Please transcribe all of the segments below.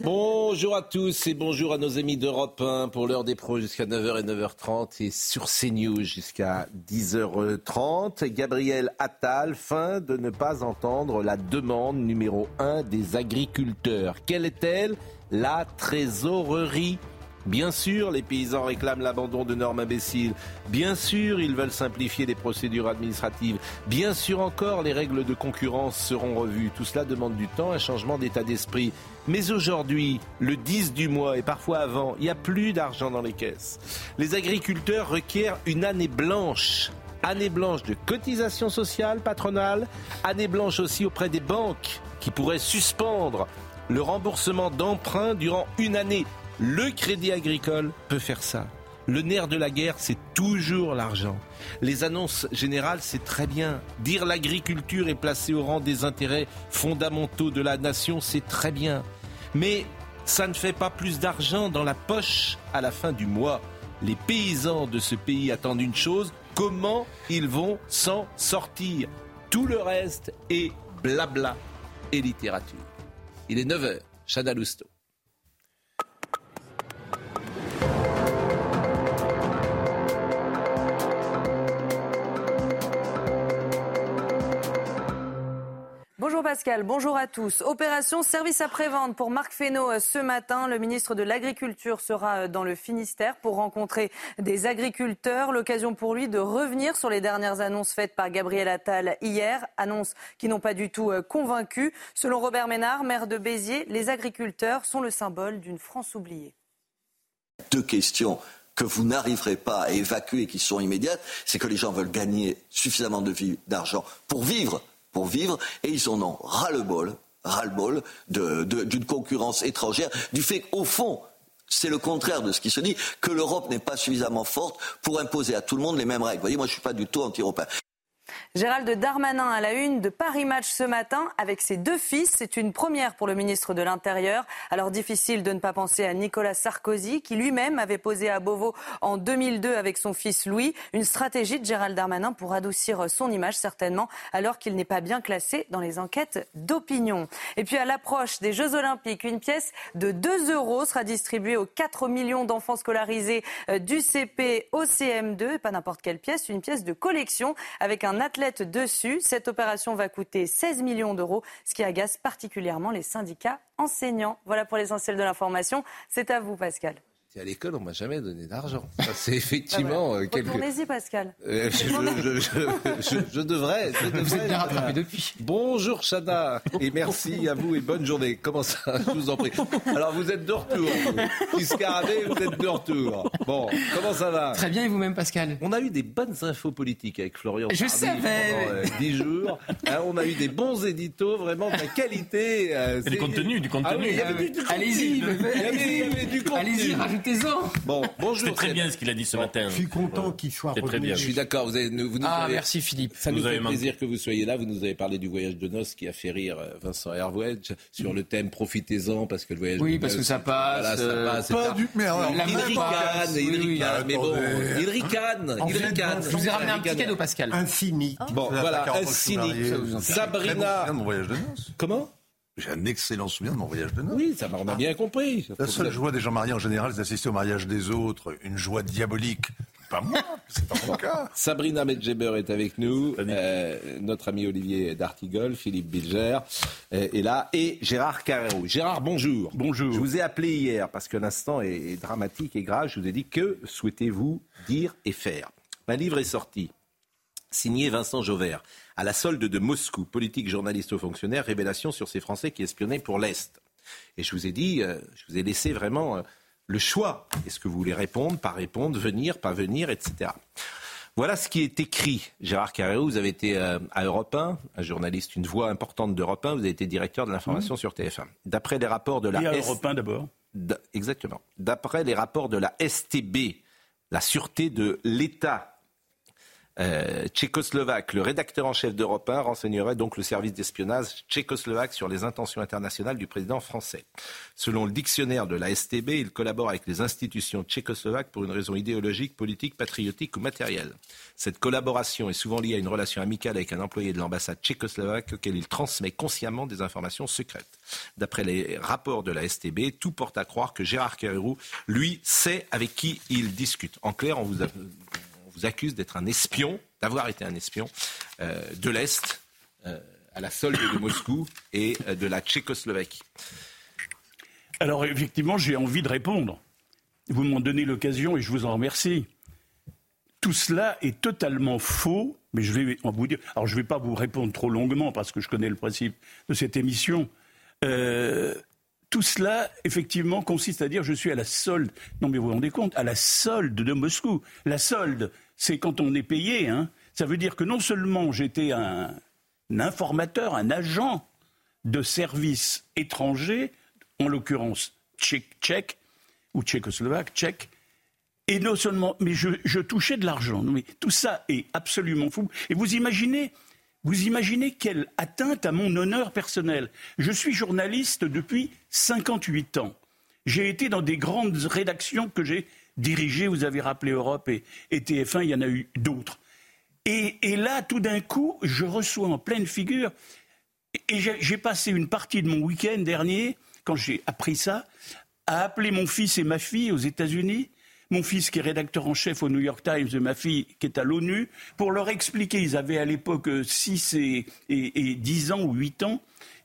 Bonjour à tous et bonjour à nos amis d'Europe 1 pour l'heure des pros jusqu'à 9h et 9h30 et sur CNews jusqu'à 10h30. Gabriel Attal, fin de ne pas entendre la demande numéro 1 des agriculteurs. Quelle est-elle? La trésorerie Bien sûr, les paysans réclament l'abandon de normes imbéciles. Bien sûr, ils veulent simplifier les procédures administratives. Bien sûr encore, les règles de concurrence seront revues. Tout cela demande du temps, un changement d'état d'esprit. Mais aujourd'hui, le 10 du mois et parfois avant, il n'y a plus d'argent dans les caisses. Les agriculteurs requièrent une année blanche. Année blanche de cotisation sociale patronale, année blanche aussi auprès des banques qui pourraient suspendre le remboursement d'emprunts durant une année. Le crédit agricole peut faire ça. Le nerf de la guerre, c'est toujours l'argent. Les annonces générales, c'est très bien. Dire l'agriculture est placée au rang des intérêts fondamentaux de la nation, c'est très bien. Mais ça ne fait pas plus d'argent dans la poche à la fin du mois. Les paysans de ce pays attendent une chose, comment ils vont s'en sortir. Tout le reste est blabla et littérature. Il est 9h, Chana. Bonjour Pascal, bonjour à tous. Opération service après-vente pour Marc Fesneau euh, ce matin. Le ministre de l'Agriculture sera euh, dans le Finistère pour rencontrer des agriculteurs. L'occasion pour lui de revenir sur les dernières annonces faites par Gabriel Attal hier. Annonces qui n'ont pas du tout euh, convaincu. Selon Robert Ménard, maire de Béziers, les agriculteurs sont le symbole d'une France oubliée. Deux questions que vous n'arriverez pas à évacuer qui sont immédiates, c'est que les gens veulent gagner suffisamment d'argent pour vivre vivre et ils en ont ras-le-bol, ras-le-bol d'une concurrence étrangère, du fait qu'au fond, c'est le contraire de ce qui se dit, que l'Europe n'est pas suffisamment forte pour imposer à tout le monde les mêmes règles. Vous voyez, moi je ne suis pas du tout anti-européen. Gérald Darmanin à la une de Paris Match ce matin avec ses deux fils. C'est une première pour le ministre de l'Intérieur. Alors difficile de ne pas penser à Nicolas Sarkozy qui lui-même avait posé à Beauvau en 2002 avec son fils Louis. Une stratégie de Gérald Darmanin pour adoucir son image certainement alors qu'il n'est pas bien classé dans les enquêtes d'opinion. Et puis à l'approche des Jeux Olympiques, une pièce de 2 euros sera distribuée aux 4 millions d'enfants scolarisés euh, du CP au CM2. Et pas n'importe quelle pièce, une pièce de collection avec un athlète dessus. Cette opération va coûter 16 millions d'euros, ce qui agace particulièrement les syndicats enseignants. Voilà pour l'essentiel de l'information. C'est à vous, Pascal à l'école, on m'a jamais donné d'argent. C'est effectivement ah quelque. Retournez-y, Pascal. Euh, je, devrais. Vous êtes bien rattrapé depuis. Bonjour, Chada, et merci à vous et bonne journée. Comment ça Je vous en prie. Alors, vous êtes de retour. Vous. Scarabée, vous êtes de retour. Bon, comment ça va? Très bien, et vous-même, Pascal? On a eu des bonnes infos politiques avec Florian. Je savais. Pendant euh, 10 jours. Hein, on a eu des bons éditos, vraiment de la qualité. Euh, du contenu, du contenu. Ah Allez-y. Il y avait du contenu. Allez-y, Bon, bonjour. C'est très bien ce qu'il a dit ce matin. Je suis content qu'il soit revenu. Très bien. Je suis d'accord. Vous, avez, vous nous ah, merci Philippe. Ça nous, fait plaisir que vous soyez là. Vous nous avez parlé du voyage de noces qui a fait rire euh, Vincent Hervouedge sur le thème profitez-en parce que le voyage oui, de parce que ça passe. Voilà, ça passe. Pas du... Mais alors, il ricane, il ricane. Mais bon, il ricane. Il ricane. Je vous ai ramené un petit cadeau, Pascal. Un cynique. Bon, voilà, un cynique. Sabrina. mon voyage de noces. Comment? J'ai un excellent souvenir de mon voyage de noces. Oui, ça on a bien compris. La seule joie des gens mariés en général, c'est d'assister au mariage des autres. Une joie diabolique. Pas moi, c'est pas mon cas. Sabrina Medjeber est avec nous, euh, notre ami Olivier D'Artigol, Philippe Bilger euh, est là, et Gérard Carrero. Gérard, bonjour. Bonjour. Je vous ai appelé hier parce qu'un instant est, dramatique et grave. Je vous ai dit que souhaitez-vous dire et faire? Un livre est sorti, signé Vincent Jauvert à la solde de Moscou, politique, journaliste aux fonctionnaires, révélation sur ces Français qui espionnaient pour l'Est. Et je vous ai dit, euh, je vous ai laissé vraiment euh, le choix. Est-ce que vous voulez répondre, pas répondre, venir, pas venir, etc. Voilà ce qui est écrit. Gérard Carrérou, vous avez été euh, à Europe 1, un journaliste, une voix importante d'Europe 1, vous avez été directeur de l'information sur TF1. D'après les rapports de la Et à Europe 1 d'abord. Exactement. D'après les rapports de la STB, la sûreté de l'État euh, tchécoslovaque, le rédacteur en chef d'Europe 1 renseignerait donc le service d'espionnage tchécoslovaque sur les intentions internationales du président français. Selon le dictionnaire de la STB, il collabore avec les institutions tchécoslovaques pour une raison idéologique, politique, patriotique ou matérielle. Cette collaboration est souvent liée à une relation amicale avec un employé de l'ambassade tchécoslovaque auquel il transmet consciemment des informations secrètes. D'après les rapports de la STB, tout porte à croire que Gérard Carrérou, lui, sait avec qui il discute. En clair, on vous, vous accuse d'être un espion, d'avoir été un espion euh, de l'Est euh, à la solde de Moscou et euh, de la Tchécoslovaquie. Alors effectivement, j'ai envie de répondre. Vous m'en donnez l'occasion et je vous en remercie. Tout cela est totalement faux, mais je vais vous dire. Alors je ne vais pas vous répondre trop longuement parce que je connais le principe de cette émission. Tout cela, effectivement, consiste à dire je suis à la solde. Non, mais vous vous rendez compte, à la solde de Moscou. La solde, c'est quand on est payé. Hein. Ça veut dire que non seulement j'étais un, informateur, un agent de services étrangers, en l'occurrence tchèque, tchèque ou tchécoslovaque, tchèque, et non seulement, mais je, touchais de l'argent. Tout ça est absolument fou. Et vous imaginez, vous imaginez quelle atteinte à mon honneur personnel. Je suis journaliste depuis 58 ans. J'ai été dans des grandes rédactions que j'ai dirigées. Vous avez rappelé Europe et, et TF1, il y en a eu d'autres. Et, et là, tout d'un coup, je reçois en pleine figure et j'ai passé une partie de mon week-end dernier, quand j'ai appris ça, à appeler mon fils et ma fille aux États-Unis, mon fils qui est rédacteur en chef au New York Times et ma fille qui est à l'ONU, pour leur expliquer, ils avaient à l'époque 6 et, et, et 10 ans ou 8 ans,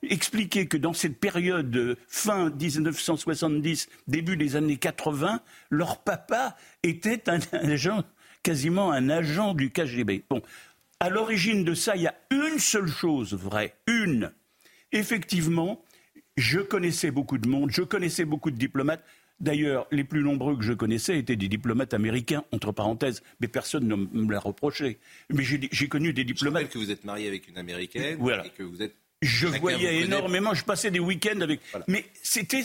expliquer que dans cette période euh, fin 1970, début des années 80, leur papa était un agent, quasiment un agent du KGB. Bon, à l'origine de ça, il y a une seule chose vraie, une. Effectivement, je connaissais beaucoup de monde, je connaissais beaucoup de diplomates. D'ailleurs, les plus nombreux que je connaissais étaient des diplomates américains, entre parenthèses, mais personne ne me l'a reproché. Mais j'ai connu des Je diplomates. rappelle que vous êtes marié avec une américaine Voilà. et que vous êtes. Je voyais énormément, je passais des week-ends avec. Voilà. Mais c'était,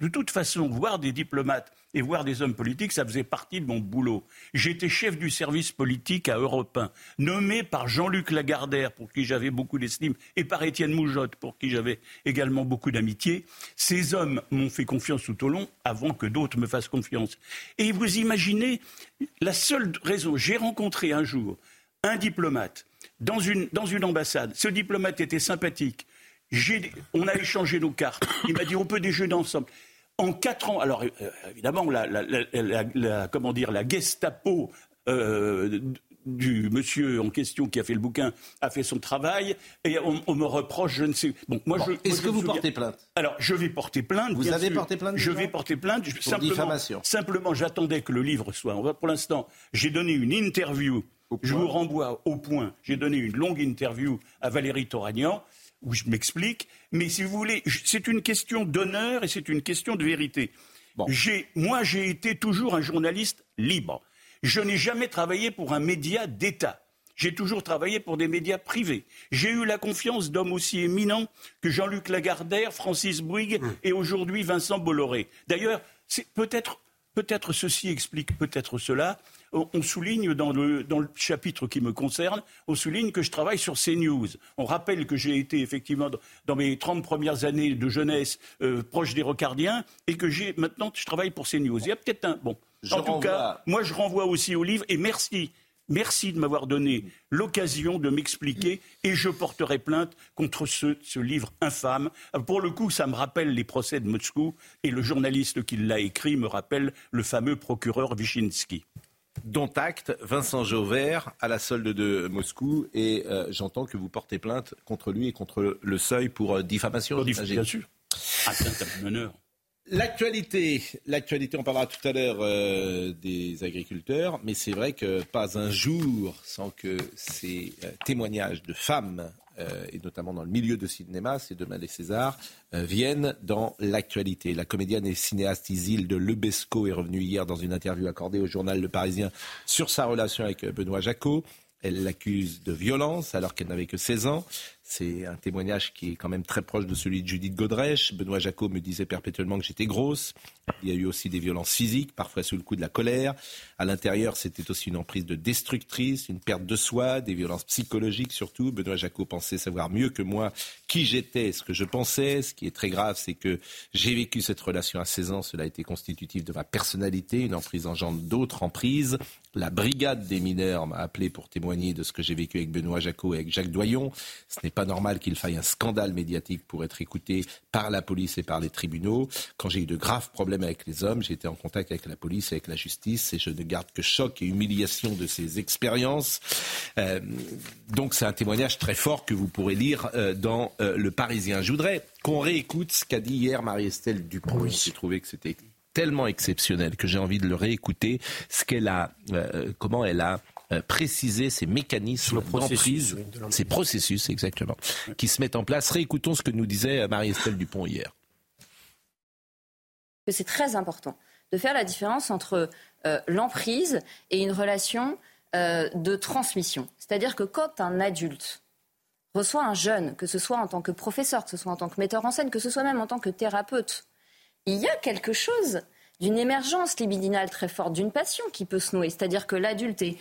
de toute façon, voir des diplomates et voir des hommes politiques, ça faisait partie de mon boulot. J'étais chef du service politique à Europe 1, nommé par Jean-Luc Lagardère, pour qui j'avais beaucoup d'estime, et par Étienne Moujotte, pour qui j'avais également beaucoup d'amitié. Ces hommes m'ont fait confiance tout au long, avant que d'autres me fassent confiance. Et vous imaginez, la seule raison, j'ai rencontré un jour un diplomate dans une, dans une ambassade. Ce diplomate était sympathique. On a échangé nos cartes. Il m'a dit on peut déjeuner ensemble. En quatre ans, alors euh, évidemment, la, la- la- la- la- comment dire, la Gestapo euh, du monsieur en question qui a fait le bouquin a fait son travail et on, on me reproche, je ne sais. Bon, moi, Bon, je, moi, Est-ce que vous portez plainte? Alors, je vais porter plainte. Vous avez sûr. porté plainte Je vais porter plainte. Je- simplement, diffamation. Simplement, j'attendais que le livre soit. On va- Pour l'instant, j'ai donné une interview. Je vous renvoie au point. J'ai donné une longue interview à Valérie Toragnan où je m'explique. Mais si vous voulez, c'est une question d'honneur et c'est une question de vérité. Bon. Moi, j'ai été toujours un journaliste libre. Je n'ai jamais travaillé pour un média d'État. J'ai toujours travaillé pour des médias privés. J'ai eu la confiance d'hommes aussi éminents que Jean-Luc Lagardère, Francis Bouygues et aujourd'hui Vincent Bolloré. D'ailleurs, c'est peut-être Peut-être ceci explique peut-être cela. On souligne dans le, dans le chapitre qui me concerne, on souligne que je travaille sur CNews. On rappelle que j'ai été effectivement dans, dans mes 30 premières années de jeunesse euh, proche des Rocardiens et que j'ai maintenant je travaille pour CNews. Il y a peut-être un bon. Je en tout renvoie- cas, moi je renvoie aussi au livre et merci. Merci de m'avoir donné l'occasion de m'expliquer et je porterai plainte contre ce, ce livre infâme. Pour le coup, ça me rappelle les procès de Moscou et le journaliste qui l'a écrit me rappelle le fameux procureur Wyszynski. Dont acte, Vincent Jauvert à la solde de Moscou et euh, j'entends que vous portez plainte contre lui et contre le seuil pour euh, diffamation. Bien sûr. Atteinte à mon honneur. L'actualité, l'actualité, on parlera tout à l'heure euh, des agriculteurs, mais c'est vrai que pas un jour sans que ces euh, témoignages de femmes euh, et notamment dans le milieu de cinéma, c'est demain les Césars, viennent dans l'actualité. La comédienne et cinéaste Isilde Lebesco est revenue hier dans une interview accordée au journal Le Parisien sur sa relation avec Benoît Jacot. Elle l'accuse de violence alors qu'elle n'avait que 16 ans. C'est un témoignage qui est quand même très proche de celui de Judith Godrèche. Benoît Jacot me disait perpétuellement que j'étais grosse. Il y a eu aussi des violences physiques, parfois sous le coup de la colère. À l'intérieur, c'était aussi une emprise de destructrice, une perte de soi, des violences psychologiques surtout. Benoît Jacot pensait savoir mieux que moi qui j'étais, ce que je pensais. Ce qui est très grave, c'est que j'ai vécu cette relation à 16 ans. Cela a été constitutif de ma personnalité. Une emprise engendre d'autres emprises. La brigade des mineurs m'a appelé pour témoigner de ce que j'ai vécu avec Benoît Jacot et avec Jacques Doyon. Ce n'est pas normal qu'il faille un scandale médiatique pour être écouté par la police et par les tribunaux. Quand j'ai eu de graves problèmes avec les hommes, j'ai été en contact avec la police et avec la justice et je ne garde que choc et humiliation de ces expériences. Euh, donc c'est un témoignage très fort que vous pourrez lire euh, dans euh, Le Parisien. Je voudrais qu'on réécoute ce qu'a dit hier Marie-Estelle Dupont. J'ai trouvé que c'était tellement exceptionnel que j'ai envie de le réécouter, ce qu'elle a, euh, comment elle a euh, précisé ces mécanismes d'emprise, ces processus exactement, qui se mettent en place. Réécoutons ce que nous disait Marie-Estelle Dupont hier. C'est très important de faire la différence entre euh, l'emprise et une relation euh, de transmission. C'est-à-dire que quand un adulte reçoit un jeune, que ce soit en tant que professeur, que ce soit en tant que metteur en scène, que ce soit même en tant que thérapeute, il y a quelque chose d'une émergence libidinale très forte, d'une passion qui peut se nouer. C'est-à-dire que l'adulte est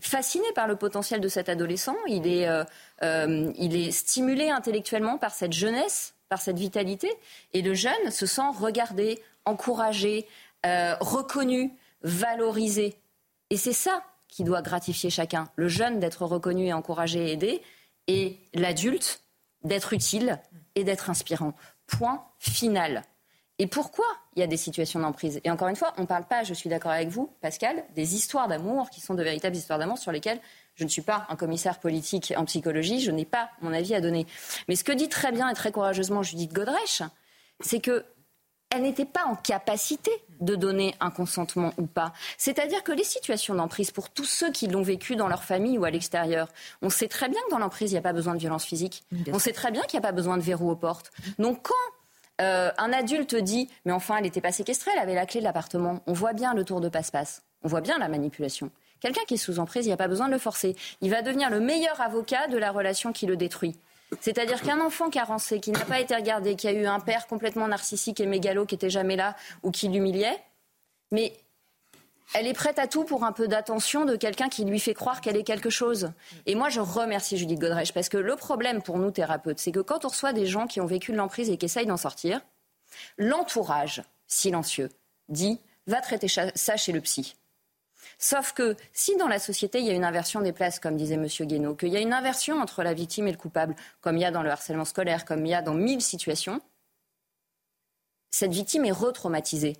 fasciné par le potentiel de cet adolescent, il est, euh, euh, il est stimulé intellectuellement par cette jeunesse, par cette vitalité, et le jeune se sent regardé, encouragé, euh, reconnu, valorisé. Et c'est ça qui doit gratifier chacun. Le jeune d'être reconnu et encouragé et aidé, et l'adulte d'être utile et d'être inspirant. Point final. Et pourquoi il y a des situations d'emprise? Et encore une fois, on ne parle pas, je suis d'accord avec vous, Pascal, des histoires d'amour qui sont de véritables histoires d'amour sur lesquelles je ne suis pas un commissaire politique en psychologie, je n'ai pas mon avis à donner. Mais ce que dit très bien et très courageusement Judith Godrèche, c'est que elle n'était pas en capacité de donner un consentement ou pas. C'est-à-dire que les situations d'emprise, pour tous ceux qui l'ont vécu dans leur famille ou à l'extérieur, on sait très bien que dans l'emprise, il n'y a pas besoin de violence physique. on sait très bien qu'il n'y a pas besoin de verrou aux portes. Donc quand euh, un adulte dit, mais enfin, elle n'était pas séquestrée, elle avait la clé de l'appartement. On voit bien le tour de passe-passe. On voit bien la manipulation. Quelqu'un qui est sous emprise, il n'y a pas besoin de le forcer. Il va devenir le meilleur avocat de la relation qui le détruit. C'est-à-dire qu'un enfant carencé, qui n'a pas été regardé, qui a eu un père complètement narcissique et mégalo, qui n'était jamais là ou qui l'humiliait, mais elle est prête à tout pour un peu d'attention de quelqu'un qui lui fait croire qu'elle est quelque chose. Et moi, je remercie Judith Godrèche parce que le problème pour nous thérapeutes, c'est que quand on reçoit des gens qui ont vécu de l'emprise et qui essayent d'en sortir, l'entourage silencieux dit va traiter ça chez le psy. Sauf que si dans la société il y a une inversion des places, comme disait M. Guénaud, qu'il y a une inversion entre la victime et le coupable, comme il y a dans le harcèlement scolaire, comme il y a dans mille situations, cette victime est retraumatisée.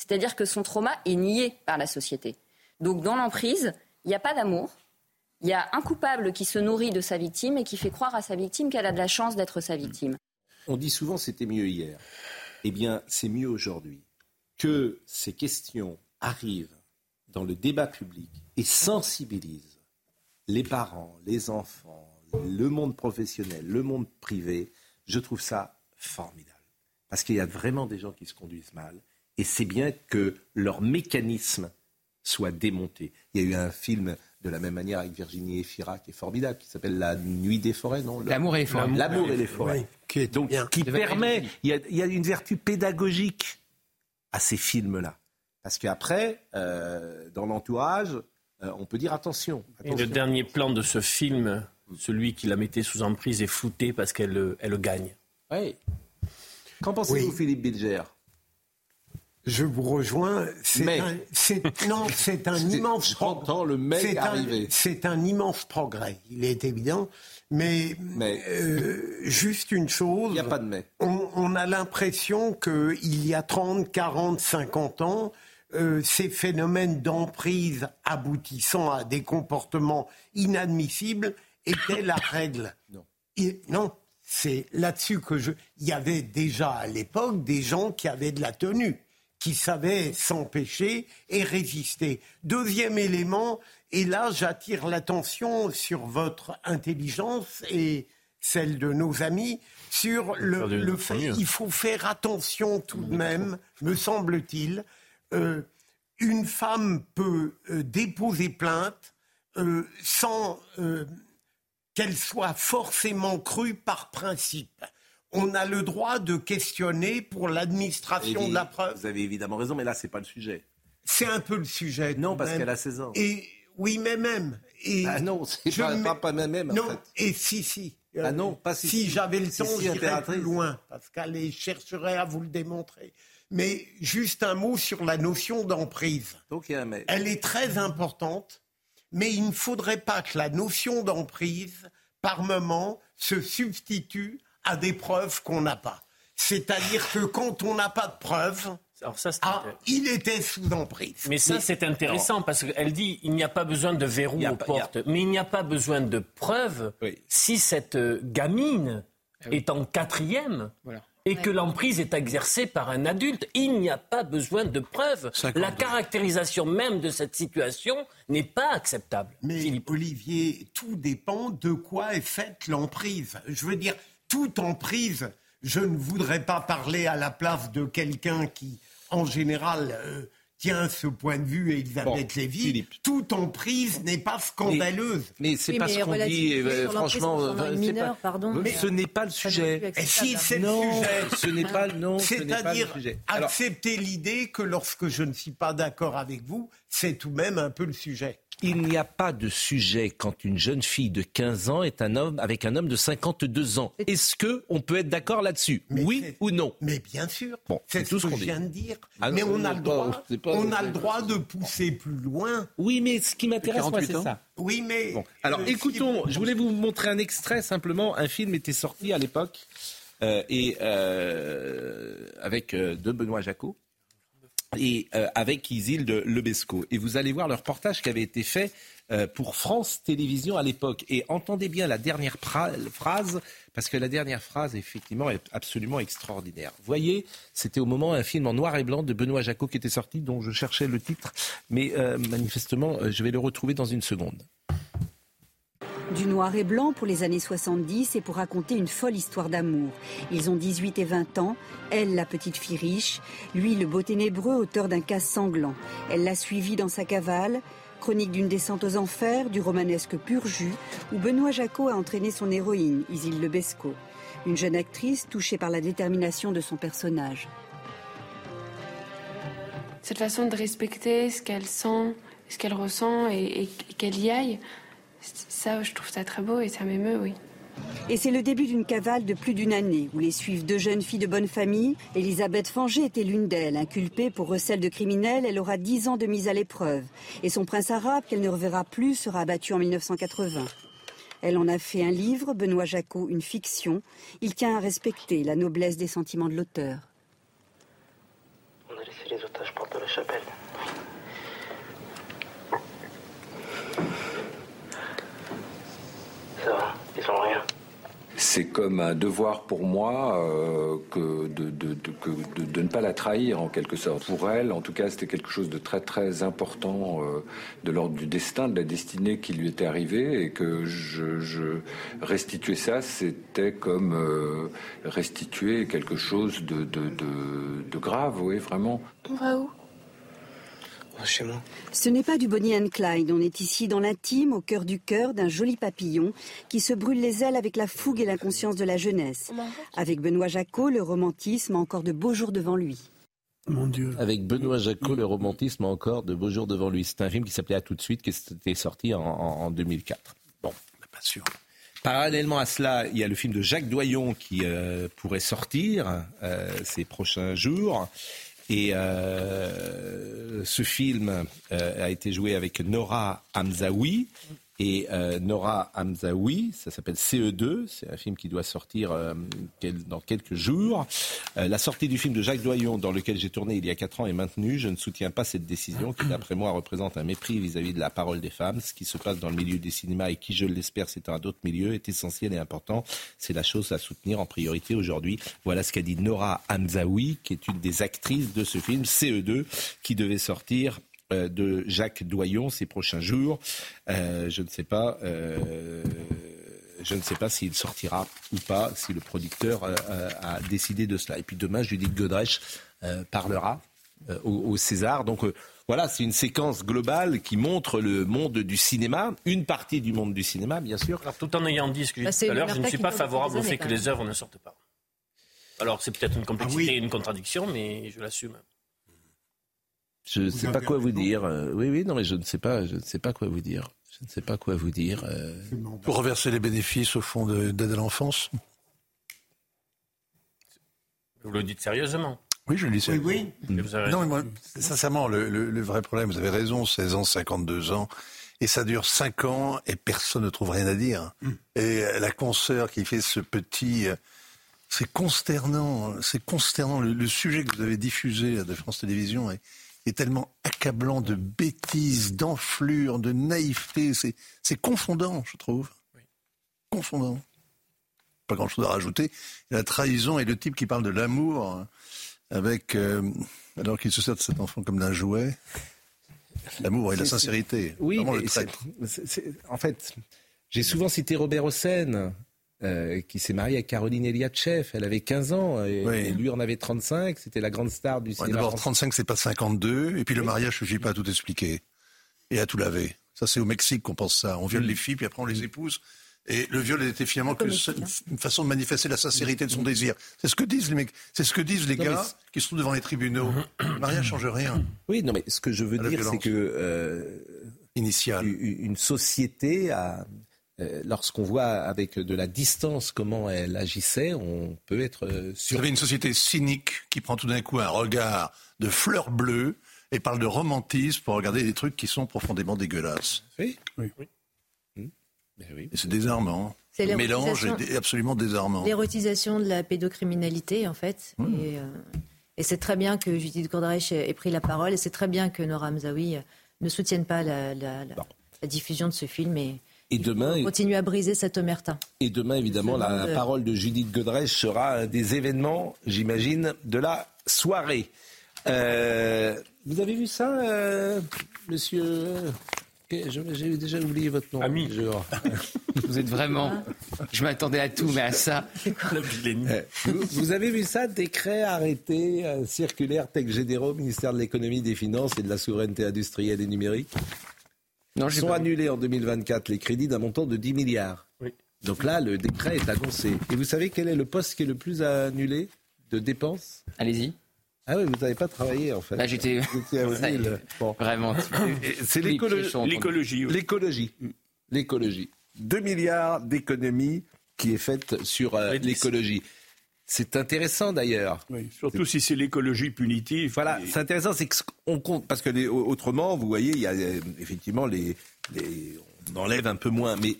C'est-à-dire que son trauma est nié par la société. Donc dans l'emprise, il n'y a pas d'amour. Il y a un coupable qui se nourrit de sa victime et qui fait croire à sa victime qu'elle a de la chance d'être sa victime. On dit souvent c'était mieux hier. Eh bien, c'est mieux aujourd'hui. Que ces questions arrivent dans le débat public et sensibilisent les parents, les enfants, le monde professionnel, le monde privé, je trouve ça formidable. Parce qu'il y a vraiment des gens qui se conduisent mal et c'est bien que leur mécanisme soit démonté. Il y a eu un film de la même manière avec Virginie Efira qui est formidable, qui s'appelle La Nuit des forêts, non? L'amour et les forêts. L'amour et les forêts. qui, Donc, qui permet, il y, a, il y, a, une vertu pédagogique à ces films-là. Parce qu'après, euh, dans l'entourage, euh, on peut dire attention, attention. Et le dernier plan de ce film, celui qui la mettait sous emprise, est flouté parce qu'elle elle gagne. Oui. Qu'en pensez-vous, oui. Philippe Bilger? Je vous rejoins. Mais un, non, c'est un immense progrès. le mais arrivé. C'est un immense progrès. Il est évident. Mais, mais. Euh, juste une chose. Il n'y a pas de mais. On, on a l'impression qu'il y a 30, 40, 50 ans, euh, ces phénomènes d'emprise aboutissant à des comportements inadmissibles étaient la règle. Non. Et, non. C'est là-dessus que je. Il y avait déjà à l'époque des gens qui avaient de la tenue qui savaient s'empêcher et résister. Deuxième élément, et là j'attire l'attention sur votre intelligence et celle de nos amis, sur le, fait il faut faire attention tout de même, me semble-t-il. Euh, une femme peut euh, déposer plainte euh, sans qu'elle soit forcément crue par principe. On a le droit de questionner pour l'administration de la preuve. Vous avez évidemment raison, mais là, c'est pas le sujet. C'est un peu le sujet. Non, parce qu'elle a 16 ans. Et oui, mais même. Et Ah non, c'est je pas, mets- pas, pas même, même, en non, fait. et si, si. Euh, Ah non, pas si, Si si. j'avais le temps, si, j'irais plus loin, parce qu'elle chercherait à vous le démontrer. Mais juste un mot sur la notion d'emprise. Mais. Elle est très importante, mais il ne faudrait pas que la notion d'emprise, par moment, se substitue à des preuves qu'on n'a pas. C'est-à-dire que quand on n'a pas de preuves, Alors ça, c'est ah, il était sous emprise. Mais ça, c'est intéressant parce qu'elle dit il n'y a pas besoin de verrou aux pas- a- portes, mais il n'y a pas besoin de preuves Oui. si cette euh, gamine est en quatrième Voilà. et que l'emprise est exercée par un adulte. Il n'y a pas besoin de preuves. 52. La caractérisation même de cette situation n'est pas acceptable. Mais Philippe. Olivier, tout dépend de quoi est faite l'emprise. Je veux dire, toute emprise, je ne voudrais pas parler à la place de quelqu'un qui, en général, euh, tient ce point de vue, Elisabeth Bon, Lévy. Philippe. Toute emprise n'est pas scandaleuse. Mais c'est Oui, pas mais ce qu'on dit, euh, franchement. euh, une c'est mineure, pas- pardon. Mais Mais- ce n'est pas le sujet. Et si c'est le Non, sujet, ce n'est pas, non, ce n'est pas le c'est-à-dire accepter l'idée que lorsque je ne suis pas d'accord avec vous, c'est tout de même un peu le sujet. Il n'y a pas de sujet quand une jeune fille de 15 ans est un homme avec un homme de 52 ans. Est-ce que on peut être d'accord là-dessus Oui ou non Mais bien sûr, Bon, c'est c'est ce tout ce qu'on viens de dire. Ah non, mais on a le droit, pas- on a le droit de pousser plus loin. Oui, mais ce qui m'intéresse, moi, 48 c'est ça. Oui, mais. Bon, alors euh, écoutons, si- je voulais vous montrer un extrait simplement. Un film était sorti à l'époque euh, et euh, avec euh, de Benoît Jacot et euh, avec Isilde Lebesco. Et vous allez voir le reportage qui avait été fait euh, pour France Télévisions à l'époque. Et entendez bien la dernière phrase, parce que la dernière phrase, effectivement, est absolument extraordinaire. Voyez, c'était au moment un film en noir et blanc de Benoît Jacot qui était sorti, dont je cherchais le titre, mais euh, manifestement, euh, je vais le retrouver dans une seconde. Du noir et blanc pour les années 70 et pour raconter une folle histoire d'amour. Ils ont 18 et 20 ans, elle la petite fille riche, lui le beau ténébreux auteur d'un cas sanglant. Elle l'a suivi dans sa cavale, chronique d'une descente aux enfers, du romanesque pur jus, où Benoît Jacot a entraîné son héroïne, Isil Lebesco, une jeune actrice touchée par la détermination de son personnage. cette façon de respecter ce qu'elle sent, ce qu'elle ressent et, et qu'elle y aille, ça, je trouve ça très beau et ça m'émeut, oui. Et c'est le début d'une cavale de plus d'une année où les suivent deux jeunes filles de bonne famille. Elisabeth Fanger était l'une d'elles. Inculpée pour recel de criminel, elle aura 10 ans de mise à l'épreuve. Et son prince arabe, qu'elle ne reverra plus, sera abattu en 1980. Elle en a fait un livre, Benoît Jacot, une fiction. Il tient à respecter la noblesse des sentiments de l'auteur. On a laissé les otages porte de la chapelle. Ça va, ils ont rien. C'est comme un devoir pour moi euh, que de, de- de- que de- de ne pas la trahir en quelque sorte. Pour elle, en tout cas, c'était quelque chose de très très important euh, de l'ordre du destin, de la destinée qui lui était arrivée et que je, je restituer ça, c'était comme euh, restituer quelque chose de, de, de- de grave, oui, vraiment. On va où? Chez moi. Ce n'est pas du Bonnie and Clyde. On est ici dans l'intime, au cœur du cœur d'un joli papillon qui se brûle les ailes avec la fougue et l'inconscience de la jeunesse. Avec Benoît Jacot, le romantisme a encore de beaux jours devant lui. Mon Dieu. Avec Benoît Jacot, le romantisme a encore de beaux jours devant lui. C'est un film qui s'appelait À tout de suite, qui était sorti en, en- en 2004. Bon, Pas sûr. Parallèlement à cela, il y a le film de Jacques Doyon qui euh, pourrait sortir euh, ces prochains jours. Et euh, ce film euh, a été joué avec Nora Hamzaoui. Et euh, Nora Hamzaoui, ça s'appelle CE2, c'est un film qui doit sortir euh, dans quelques jours. Euh, la sortie du film de Jacques Doyon, dans lequel j'ai tourné il y a quatre ans, est maintenue. Je ne soutiens pas cette décision qui, d'après moi, représente un mépris vis-à-vis de la parole des femmes. Ce qui se passe dans le milieu des cinémas et qui, je l'espère, c'est un d'autres milieux, est essentiel et important. C'est la chose à soutenir en priorité aujourd'hui. Voilà ce qu'a dit Nora Hamzaoui, qui est une des actrices de ce film, CE2, qui devait sortir de Jacques Doyon ces prochains jours. Euh, je ne sais pas. euh, je ne sais pas s'il sortira ou pas, si le producteur euh, euh, a décidé de cela. Et puis demain, Judith Godrèche euh, parlera euh, au, au César. Donc euh, voilà, c'est une séquence globale qui montre le monde du cinéma, une partie du monde du cinéma, bien sûr. Alors, tout en ayant dit ce que j'ai Bah, dit tout à l'heure, je ne suis pas favorable au fait que les œuvres ne sortent pas. Alors, c'est peut-être une complexité Ah oui. et une contradiction, mais je l'assume. Je ne sais pas quoi vous dire. Euh, oui, oui, non, mais je ne sais pas, je ne sais pas quoi vous dire. Je ne sais pas quoi vous dire. euh. Pour reverser les bénéfices au fond de- d'aide à l'enfance Vous le dites sérieusement. Oui, je le dis. Oui, oui. Avez Non, mais moi, sincèrement, le, le- le vrai problème, vous avez raison, 16 ans, 52 ans, et ça dure 5 ans et personne ne trouve rien à dire. Et la consoeur qui fait ce petit... euh, C'est consternant, c'est consternant. Le, le sujet que vous avez diffusé de France Télévisions est, est tellement accablant de bêtises, d'enflure, de naïveté. C'est, confondant, je trouve. Confondant. Pas grand-chose à rajouter. La trahison et le type qui parle de l'amour hein, avec, euh, alors qu'il se sert de cet enfant comme d'un jouet. L'amour et la sincérité. Oui, le en fait, j'ai souvent cité Robert Hossein, euh, qui s'est marié avec Caroline Eliatchev. Elle avait 15 ans et, Oui. et lui en avait 35. C'était la grande star du Ouais, cinéma. D'abord, français. 35, c'est pas 52. Et puis le mariage, je ne pas à tout expliquer. Et à tout laver. Ça, c'est au Mexique qu'on pense ça. On Mm. viole les filles, puis après on les épouse. Et le viol était finalement que seule- une façon de manifester la sincérité de son désir. C'est ce que disent les mecs. C'est ce que disent les Non, gars qui sont devant les tribunaux. Le mariage change rien. Oui, non, mais ce que je veux dire, c'est que euh, Initial. une société a. euh, Lorsqu'on voit avec de la distance comment elle agissait, on peut être euh, Vous sûr. avez une société cynique qui prend tout d'un coup un regard de fleurs bleues et parle de romantisme pour regarder des trucs qui sont profondément dégueulasses. Oui, Oui. Ben oui. Et c'est désarmant. C'est Le mélange est absolument désarmant. L'érotisation de la pédocriminalité, en fait. Et, euh, et c'est très bien que Judith Godrèche ait pris la parole, et c'est très bien que Nora Mzaoui ne soutienne pas la, la- la- la diffusion de ce film et Et demain, continue à briser cette omerta. Et demain, évidemment, la, demande- parole de Judith Godrèche sera un des événements, j'imagine, de la soirée. Euh, vous avez vu ça, euh, monsieur? J'ai déjà oublié votre nom. Ami. Je- Vous êtes vraiment. Je m'attendais à tout, mais à ça. Euh, vous, vous avez vu ça Décret arrêté, euh, circulaire texte généraux, ministère de l'économie, des finances et de la souveraineté industrielle et numérique? Non, sont annulés en 2024 les crédits d'un montant de 10 milliards. Oui. Donc là, le décret est annoncé. Et vous savez quel est le poste qui est le plus annulé de dépenses? Allez-y. Ah oui, vous n'avez pas travaillé en fait. Là, j'étais. Osile. Bon. Vraiment. C'est L'écologie. l'écologie. L'écologie. 2 milliards d'économies qui est faite sur euh, l'écologie. C'est intéressant d'ailleurs. Oui, Surtout si c'est l'écologie punitive. Voilà, Et- c'est intéressant, c'est qu'on compte parce que les- autrement, vous voyez, il y a euh, effectivement les, les on enlève un peu moins, mais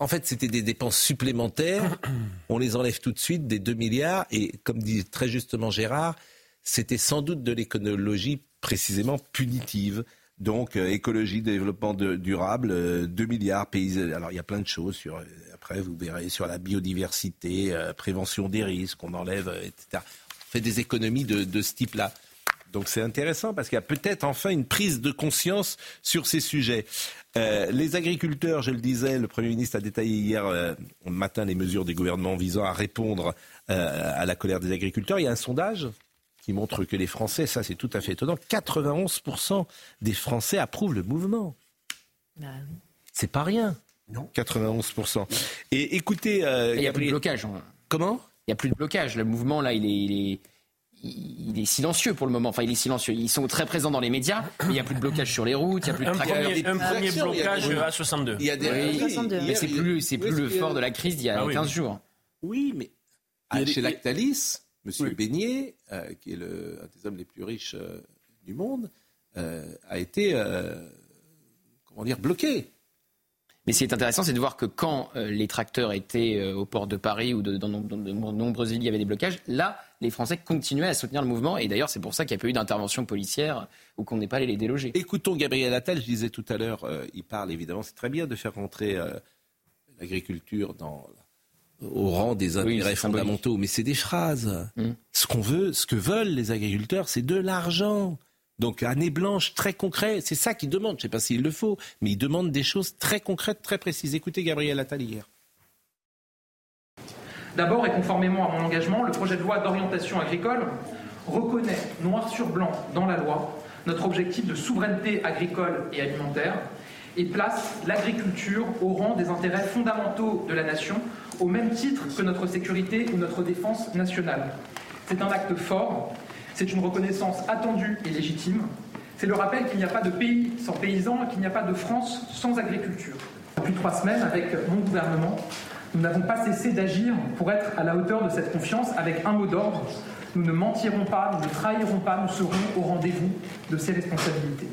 en fait, c'était des dépenses supplémentaires. On les enlève tout de suite des 2 milliards et comme dit très justement Gérard, c'était sans doute de l'écologie précisément punitive. Donc euh, écologie, développement de- durable, euh, 2 milliards pays. Alors il y a plein de choses sur. Après, vous verrez sur la biodiversité, euh, prévention des risques, on enlève, euh, etc. On fait des économies de, de ce type-là. Donc c'est intéressant parce qu'il y a peut-être enfin une prise de conscience sur ces sujets. Euh, les agriculteurs, je le disais, le Premier ministre a détaillé hier euh, matin les mesures des gouvernements visant à répondre euh, à la colère des agriculteurs. Il y a un sondage qui montre que les Français, ça c'est tout à fait étonnant, 91% des Français approuvent le mouvement. Bah oui. C'est pas rien. Non. 91%. Et écoutez... euh, Il n'y a plus de blocage. hein. Comment? Il n'y a plus de blocage. Le mouvement, là, il est, il est, il est silencieux pour le moment. Enfin, il est silencieux. Ils sont très présents dans les médias, mais il n'y a plus de blocage sur les routes, il n'y a plus de Un premier, un premier blocage à 62. Il y a des... Oui, oui, 62. hier, Mais c'est plus, c'est plus le fort de la crise d'il y a Ah oui, 15 oui. jours. Oui, mais Il y a Ah, des- chez Lactalis, M. Oui. Beignet, euh, qui est le, un des hommes les plus riches euh, du monde, euh, a été, euh, comment dire, bloqué. Mais ce qui est intéressant, c'est de voir que quand euh, les tracteurs étaient euh, au port de Paris ou de- dans, dans de nombreuses villes, il y avait des blocages. Là, les Français continuaient à soutenir le mouvement. Et d'ailleurs, c'est pour ça qu'il n'y a pas eu d'intervention policière ou qu'on n'est pas allé les déloger. Écoutons Gabriel Attal, je disais tout à l'heure, euh, il parle évidemment, c'est très bien de faire rentrer euh, l'agriculture dans, au rang des Oui, intérêts symbolique. fondamentaux, mais c'est des phrases. Mm. Ce qu'on veut, ce que veulent les agriculteurs, c'est de l'argent. Donc année blanche, très concret, c'est ça qu'ils demandent. Je ne sais pas s'il le faut, mais ils demandent des choses très concrètes, très précises. Écoutez Gabriel Attal hier. D'abord, et conformément à mon engagement, le projet de loi d'orientation agricole reconnaît noir sur blanc dans la loi notre objectif de souveraineté agricole et alimentaire et place l'agriculture au rang des intérêts fondamentaux de la nation, au même titre que notre sécurité ou notre défense nationale. C'est un acte fort, c'est une reconnaissance attendue et légitime, c'est le rappel qu'il n'y a pas de pays sans paysans et qu'il n'y a pas de France sans agriculture. Depuis trois semaines, avec mon gouvernement, nous n'avons pas cessé d'agir pour être à la hauteur de cette confiance avec un mot d'ordre. Nous ne mentirons pas, nous ne trahirons pas, nous serons au rendez-vous de ces responsabilités.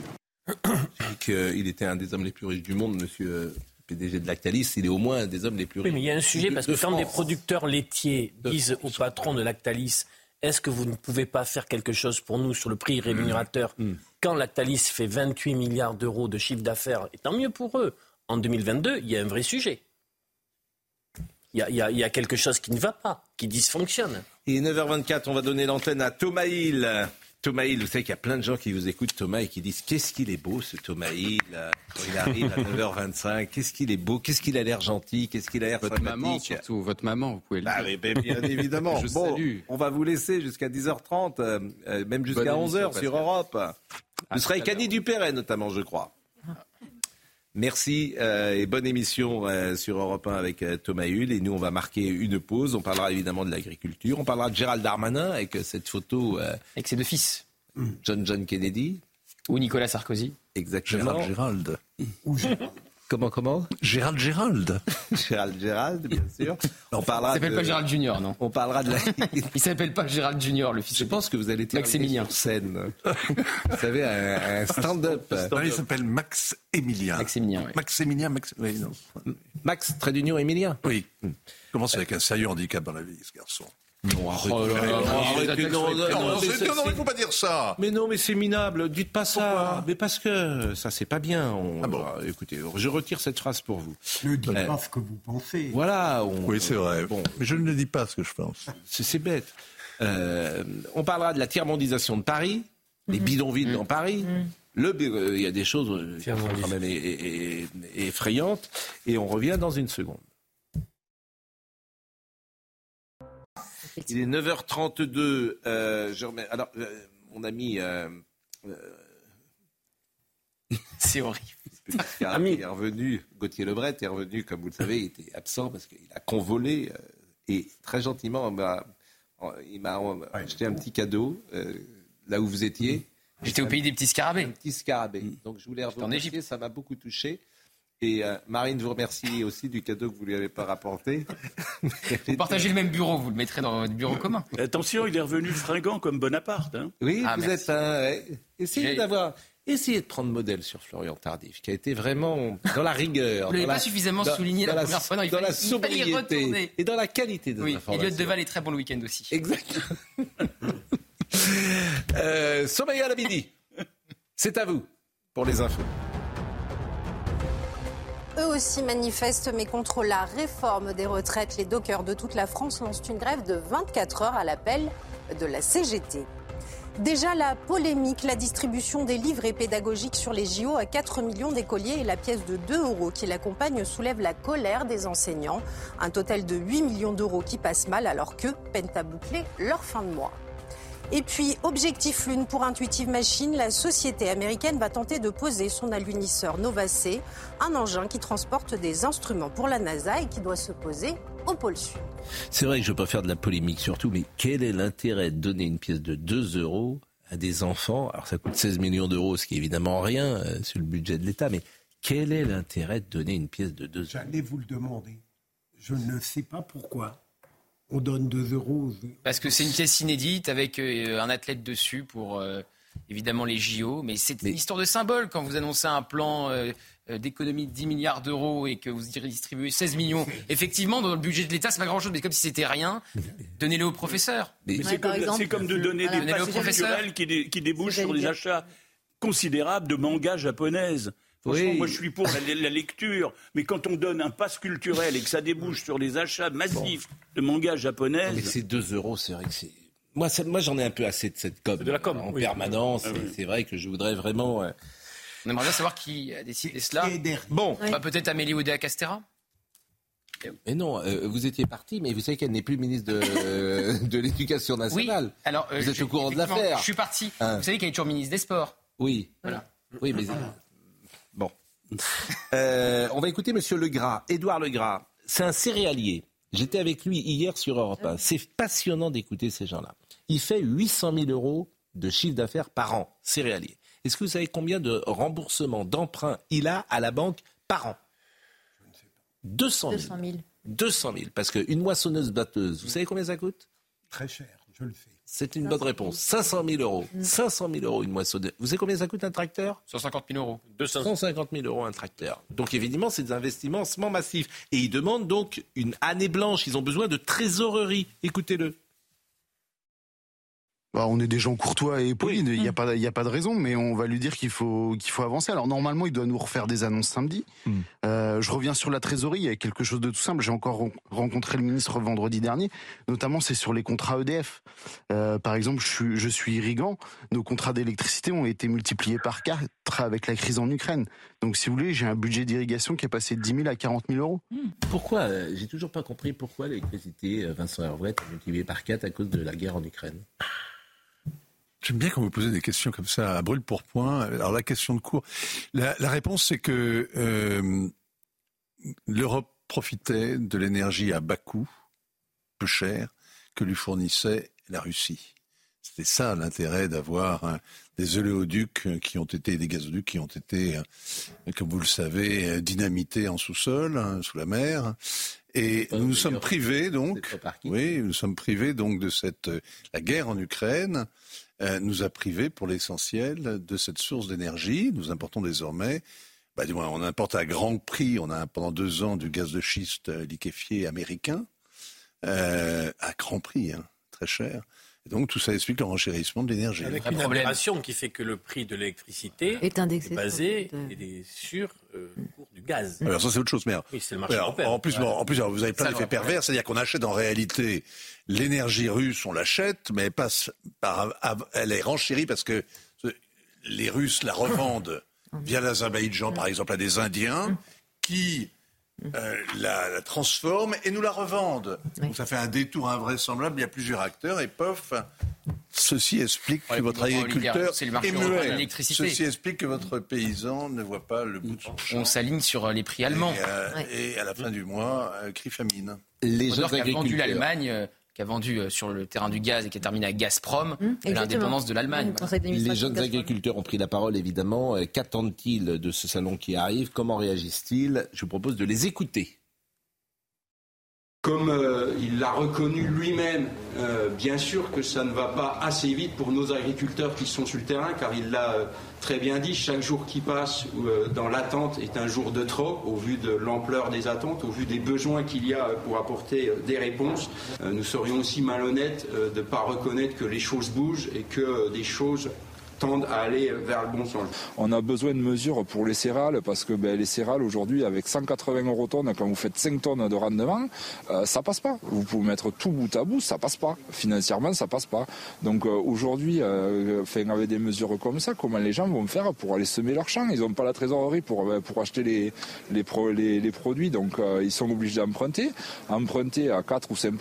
Il était un des hommes les plus riches du monde, monsieur PDG de Lactalis. Il est au moins un des hommes les plus riches. Oui, mais il y a un sujet, parce que quand des producteurs laitiers disent au patron de Lactalis est-ce que vous ne pouvez pas faire quelque chose pour nous sur le prix rémunérateur Mm. Quand Lactalis fait 28 milliards d'euros de chiffre d'affaires, et tant mieux pour eux, en 2022, il y a un vrai sujet. Il y a, il y a- il y a quelque chose qui ne va pas, qui dysfonctionne. Et 9h24, on va donner l'antenne à Thomas Hill. Thomas Hill, vous savez qu'il y a plein de gens qui vous écoutent, Thomas, et qui disent Qu'est-ce qu'il est beau, ce Thomas Hill Quand il arrive à 9h25, qu'est-ce qu'il est beau, qu'est-ce qu'il a l'air gentil, qu'est-ce qu'il a l'air Votre maman, surtout, votre maman, vous pouvez le Bah dire. bien évidemment. Je bon, salue. on va vous laisser jusqu'à 10h30, euh, euh, même jusqu'à Bonne émission, 11h sur. Europe. Vous serez Annie Dupéret, notamment, je crois. Merci euh, et bonne émission euh, sur Europe 1 avec euh, Thomas Hull. Et nous, on va marquer une pause. On parlera évidemment de l'agriculture. On parlera de Gérald Darmanin avec euh, cette photo. euh, Avec ses deux fils. John John Kennedy. Ou Nicolas Sarkozy. Exactement. Gérald Gérald. Comment, comment Gérald Gérald. Gérald Gérald, bien sûr. On parlera Il s'appelle de- pas Gérald Junior, non On parlera de la... Il s'appelle pas Gérald Junior, le fils. Je pense que vous allez terminer Maximilien. sur scène. vous savez, un, un stand-up. Il s'appelle Max Emilien. Maximilien, oui. Max Emilien, Max. oui, non. Max, trait d'union, Emilien Oui. Commence avec un sérieux handicap dans la vie, ce garçon? Non, arrête. Oh là là, Arrête, non, arrête, non, Non, non, non, non, il faut pas dire ça. Mais non, mais c'est minable. Dites pas ça. mais parce que ça, c'est pas bien. On- Ah bon Ah, écoutez, je retire cette phrase pour vous. Ne dites Euh, pas ce que vous pensez. Voilà. on- Oui, c'est vrai. Bon, Mais je ne dis pas ce que je pense. c'est bête. Euh, on parlera de la tiers-mondisation de Paris, les bidonvilles dans Paris. Le, euh, il y a des choses euh, quand même effrayantes. Et on revient dans une seconde. Il est 9h32. euh, je remets, alors, euh, mon ami euh, euh, C'est horrible. Ami est revenu, Gauthier Lebret est revenu, comme vous le savez, il était absent parce qu'il a convolé euh, et très gentiment, il m'a acheté un petit cadeau euh, là où vous étiez. J'étais au pays des petits scarabées. Un petit scarabée. Donc je voulais remercier, ça m'a beaucoup touché. Et euh, Marine vous remercie aussi du cadeau que vous lui avez pas rapporté. Vous partagez le même bureau, vous le mettrez dans votre bureau commun. Attention, il est revenu fringant comme Bonaparte. hein. Oui, Ah, vous merci. êtes un. ouais. Essayez d'avoir. Essayez de prendre modèle sur Florian Tardif, qui a été vraiment dans la rigueur. Vous l'avez dans pas suffisamment souligné la première fois, non, il dans la fallait- il fallait y sobriété retourner. et dans la qualité des Oui, informations. Elliot Deval est très bon le week-end aussi. Exact. euh, Sommeil à la midi. C'est à vous pour les infos. Eux aussi manifestent, mais contre la réforme des retraites. Les dockers de toute la France lancent une grève de 24 heures à l'appel de la CGT. Déjà la polémique, la distribution des livrets pédagogiques sur les JO à 4 millions d'écoliers et la pièce de 2 euros qui l'accompagne soulève la colère des enseignants. Un total de 8 millions d'euros qui passent mal alors qu'eux peinent à boucler leur fin de mois. Et puis, objectif lune pour Intuitive Machine, la société américaine va tenter de poser son alunisseur Nova C, un engin qui transporte des instruments pour la NASA et qui doit se poser au pôle sud. C'est vrai que je ne veux pas faire de la polémique surtout, mais quel est l'intérêt de donner une pièce de 2 euros à des enfants? Alors ça coûte 16 millions d'euros, ce qui est évidemment rien euh, sur le budget de l'État, mais quel est l'intérêt de donner une pièce de 2 euros? J'allais vous le demander. Je ne sais pas pourquoi. On donne 2 euros. Parce que c'est une pièce inédite avec euh, un athlète dessus pour euh, évidemment les JO. Mais c'est une histoire de symbole quand vous annoncez un plan euh, d'économie de 10 milliards d'euros et que vous distribuez 16 millions. Effectivement, dans le budget de l'État, c'est pas grand-chose, mais comme si c'était rien, donnez-le aux professeurs. Mais c'est comme, comme de donner des Donnez-le aux passes culturelles qui, dé- qui débouchent sur des achats considérables de mangas japonaises. Franchement, Oui. moi je suis pour la, la lecture, mais quand on donne un pass culturel et que ça débouche sur des achats massifs de mangas japonaises. Mais ces 2 euros, c'est vrai que c'est. Moi, moi j'en ai un peu assez de cette com, De la com, en oui. permanence. Ah oui. C'est vrai que je voudrais vraiment. euh, On aimerait bien savoir qui a décidé cela. Bon, Bah, peut-être Amélie Oudéa Castera Mais non, euh, vous étiez parti, mais vous savez qu'elle n'est plus ministre de, de l'Éducation nationale. Oui, alors, euh, vous êtes je- au courant de l'affaire. Je suis parti. Hein. Vous savez qu'elle est toujours ministre des Sports. Oui. Voilà. Oui, mais. Euh, on va écouter Monsieur Legras, Édouard Legras. C'est un céréalier. J'étais avec lui hier sur Europe 1. C'est passionnant d'écouter ces gens-là. Il fait 800 000 euros de chiffre d'affaires par an, céréalier. Est-ce que vous savez combien de remboursements, d'emprunts il a à la banque par an? 200 000. 200 000. 200 000. Parce qu'une moissonneuse batteuse, vous savez combien ça coûte? Très cher, je le fais. C'est une bonne réponse. 500 000 euros. 500 000 euros une moissonneuse. Vous savez combien ça coûte un tracteur 150 000 euros. 150 000 euros un tracteur. Donc évidemment, c'est des investissements massifs. Et ils demandent donc une année blanche. Ils ont besoin de trésorerie. Écoutez-le. Bah, on est des gens courtois et polis, il n'y a, pas- y a pas de raison, mais on va lui dire qu'il faut, qu'il faut avancer. Alors normalement, il doit nous refaire des annonces samedi. Euh, je reviens sur la trésorerie, il y a quelque chose de tout simple. J'ai encore ren- rencontré le ministre vendredi dernier, notamment c'est sur les contrats EDF. Euh, par exemple, je suis, je suis irrigant, nos contrats d'électricité ont été multipliés par 4 avec la crise en Ukraine. Donc si vous voulez, j'ai un budget d'irrigation qui est passé de 10 000 à 40 000 euros. Pourquoi euh, J'ai toujours pas compris pourquoi l'électricité, euh, Vincent Hervouet, est multipliée par 4 à cause de la guerre en Ukraine? J'aime bien quand vous posez des questions comme ça à brûle pour point. Alors la question de cours, la, la réponse c'est que euh, l'Europe profitait de l'énergie à bas coût, peu cher, que lui fournissait la Russie. C'était ça l'intérêt d'avoir des oléoducs euh, qui ont été, des gazoducs qui ont été, euh, comme vous le savez, euh, dynamités en sous-sol, hein, sous la mer. Et nous nous sommes privés donc, oui, nous sommes privés donc de cette la guerre en Ukraine euh, nous a privés pour l'essentiel de cette source d'énergie. Nous importons désormais, bah, du moins, on importe à grand prix. On a pendant deux ans du gaz de schiste liquéfié américain euh, à grand prix, hein, très cher. Et donc tout ça explique le renchérissement de l'énergie. Avec une aberration qui fait que le prix de l'électricité Est indexé basé sur le cours de- et sur euh, le cours du gaz. Alors ça c'est autre chose, mais alors, Oui, c'est le marché alors, européen. en plus, Ouais. bon, en plus, alors, vous avez plein d'effets pervers, c'est-à-dire qu'on achète en réalité l'énergie russe, on l'achète, mais elle passe par, elle est renchérie parce que les Russes la revendent via l'Azerbaïdjan, par exemple, à des Indiens qui euh, la, la transforment et nous la revendent. Donc ça fait un détour invraisemblable. Il y a plusieurs acteurs et pof. Ceci explique Ouais, que votre agriculteur c'est le marché est muet. l'électricité. Ceci explique que votre paysan ne voit pas le bout de son champ. On s'aligne sur euh, les prix allemands. Et, euh, et à la fin du mois, euh, cri famine. Les Odor qui vendu l'Allemagne, euh, qui a vendu euh, sur le terrain du gaz et qui a terminé à Gazprom, l'indépendance de l'Allemagne. Les jeunes agriculteurs ont pris la parole, évidemment. Euh, Qu'attendent-ils de ce salon qui arrive? Comment réagissent-ils? Je vous propose de les écouter. Comme euh, il l'a reconnu lui-même, euh, bien sûr que ça ne va pas assez vite pour nos agriculteurs qui sont sur le terrain, car il l'a euh, très bien dit, chaque jour qui passe dans l'attente est un jour de trop, au vu de l'ampleur des attentes, au vu des besoins qu'il y a pour apporter des réponses. Nous serions aussi malhonnêtes de ne pas reconnaître que les choses bougent et que des choses tendent à aller vers le bon sens. On a besoin de mesures pour les céréales parce que ben, les céréales aujourd'hui avec 180 euros tonnes, quand vous faites 5 tonnes de rendement, euh, ça passe pas. Vous pouvez mettre tout bout à bout, ça passe pas. Financièrement, ça passe pas. Donc euh, aujourd'hui, euh, avec des mesures comme ça, comment les gens vont faire pour aller semer leurs champs Ils n'ont pas la trésorerie pour, euh, pour acheter les, les, pro- les, les produits, donc euh, ils sont obligés d'emprunter. Emprunter à 4 ou 5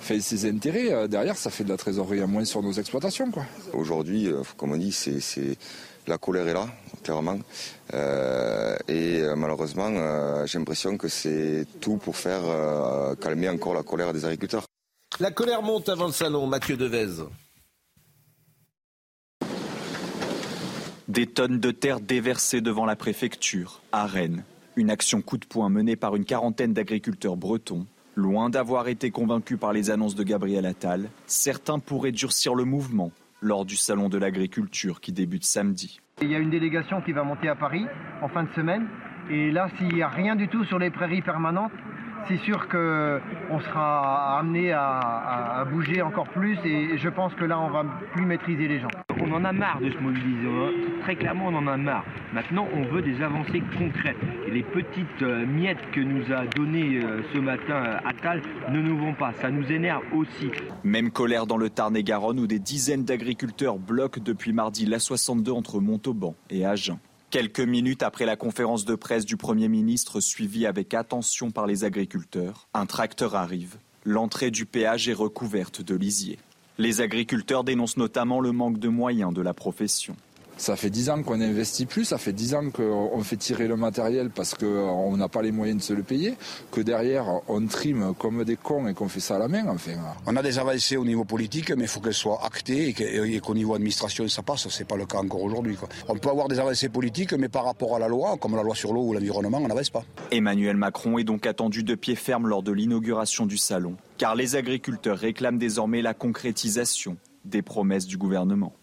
fait ces intérêts, euh, derrière, ça fait de la trésorerie en moins sur nos exploitations. Quoi. Aujourd'hui, euh, comme on dit, c'est, c'est- la colère est là, clairement. Euh, et euh, malheureusement, euh, j'ai l'impression que c'est tout pour faire euh, calmer encore la colère des agriculteurs. La colère monte avant le salon, Mathieu Devez. Des tonnes de terre déversées devant la préfecture, à Rennes. Une action coup de poing menée par une quarantaine d'agriculteurs bretons. Loin d'avoir été convaincus par les annonces de Gabriel Attal, certains pourraient durcir le mouvement lors du salon de l'agriculture qui débute samedi. Il y a une délégation qui va monter à Paris en fin de semaine. Et là, s'il n'y a rien du tout sur les prairies permanentes, c'est sûr qu'on sera amené à, à- bouger encore plus. Et je pense que là, on va plus maîtriser les gens. On en a marre de se mobiliser. Très clairement, on en a marre. Maintenant, on veut des avancées concrètes. Et les petites euh, miettes que nous a données euh, ce matin euh, Attal ne nous vont pas. Ça nous énerve aussi. Même colère dans le Tarn-et-Garonne où des dizaines d'agriculteurs bloquent depuis mardi l'A62 entre Montauban et Agen. Quelques minutes après la conférence de presse du Premier ministre suivie avec attention par les agriculteurs, un tracteur arrive. L'entrée du péage est recouverte de lisier. Les agriculteurs dénoncent notamment le manque de moyens de la profession. Ça fait 10 ans qu'on investit plus, ça fait 10 ans qu'on fait tirer le matériel parce qu'on n'a pas les moyens de se le payer, que derrière on trime comme des cons et qu'on fait ça à la main. Enfin. On a des avancées au niveau politique, mais il faut qu'elles soient actées et qu'au niveau administration ça passe. C'est pas le cas encore aujourd'hui. On peut avoir des avancées politiques, mais par rapport à la loi, comme la loi sur l'eau ou l'environnement, on n'avance pas. Emmanuel Macron est donc attendu de pied ferme lors de l'inauguration du salon, car les agriculteurs réclament désormais la concrétisation des promesses du gouvernement.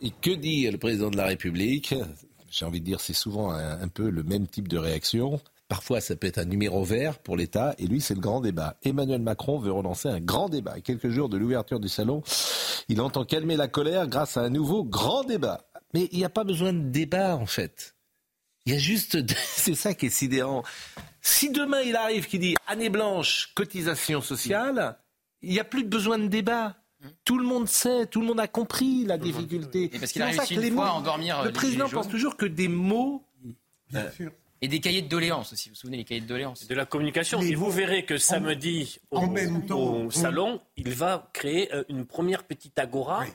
Et que dit le président de la République? J'ai envie de dire, c'est souvent un, peu le même type de réaction. Parfois, ça peut être un numéro vert pour l'État, et lui, c'est le grand débat. Emmanuel Macron veut relancer un grand débat. Quelques jours de l'ouverture du salon, il entend calmer la colère grâce à un nouveau grand débat. Mais il n'y a pas besoin de débat, en fait. Il y a juste, c'est ça qui est sidérant. Si demain il arrive qui dit année blanche, cotisation sociale, il n'y a plus besoin de débat. Tout le monde sait, tout le monde a compris la difficulté. Et parce qu'il a réussi une fois à endormir Le président pense toujours que des mots. Bien sûr. Et des cahiers de doléances aussi. Vous vous souvenez des cahiers de doléances De la communication. Et vous verrez que samedi, au, en même temps, au salon, il va créer une première petite agora. Oui.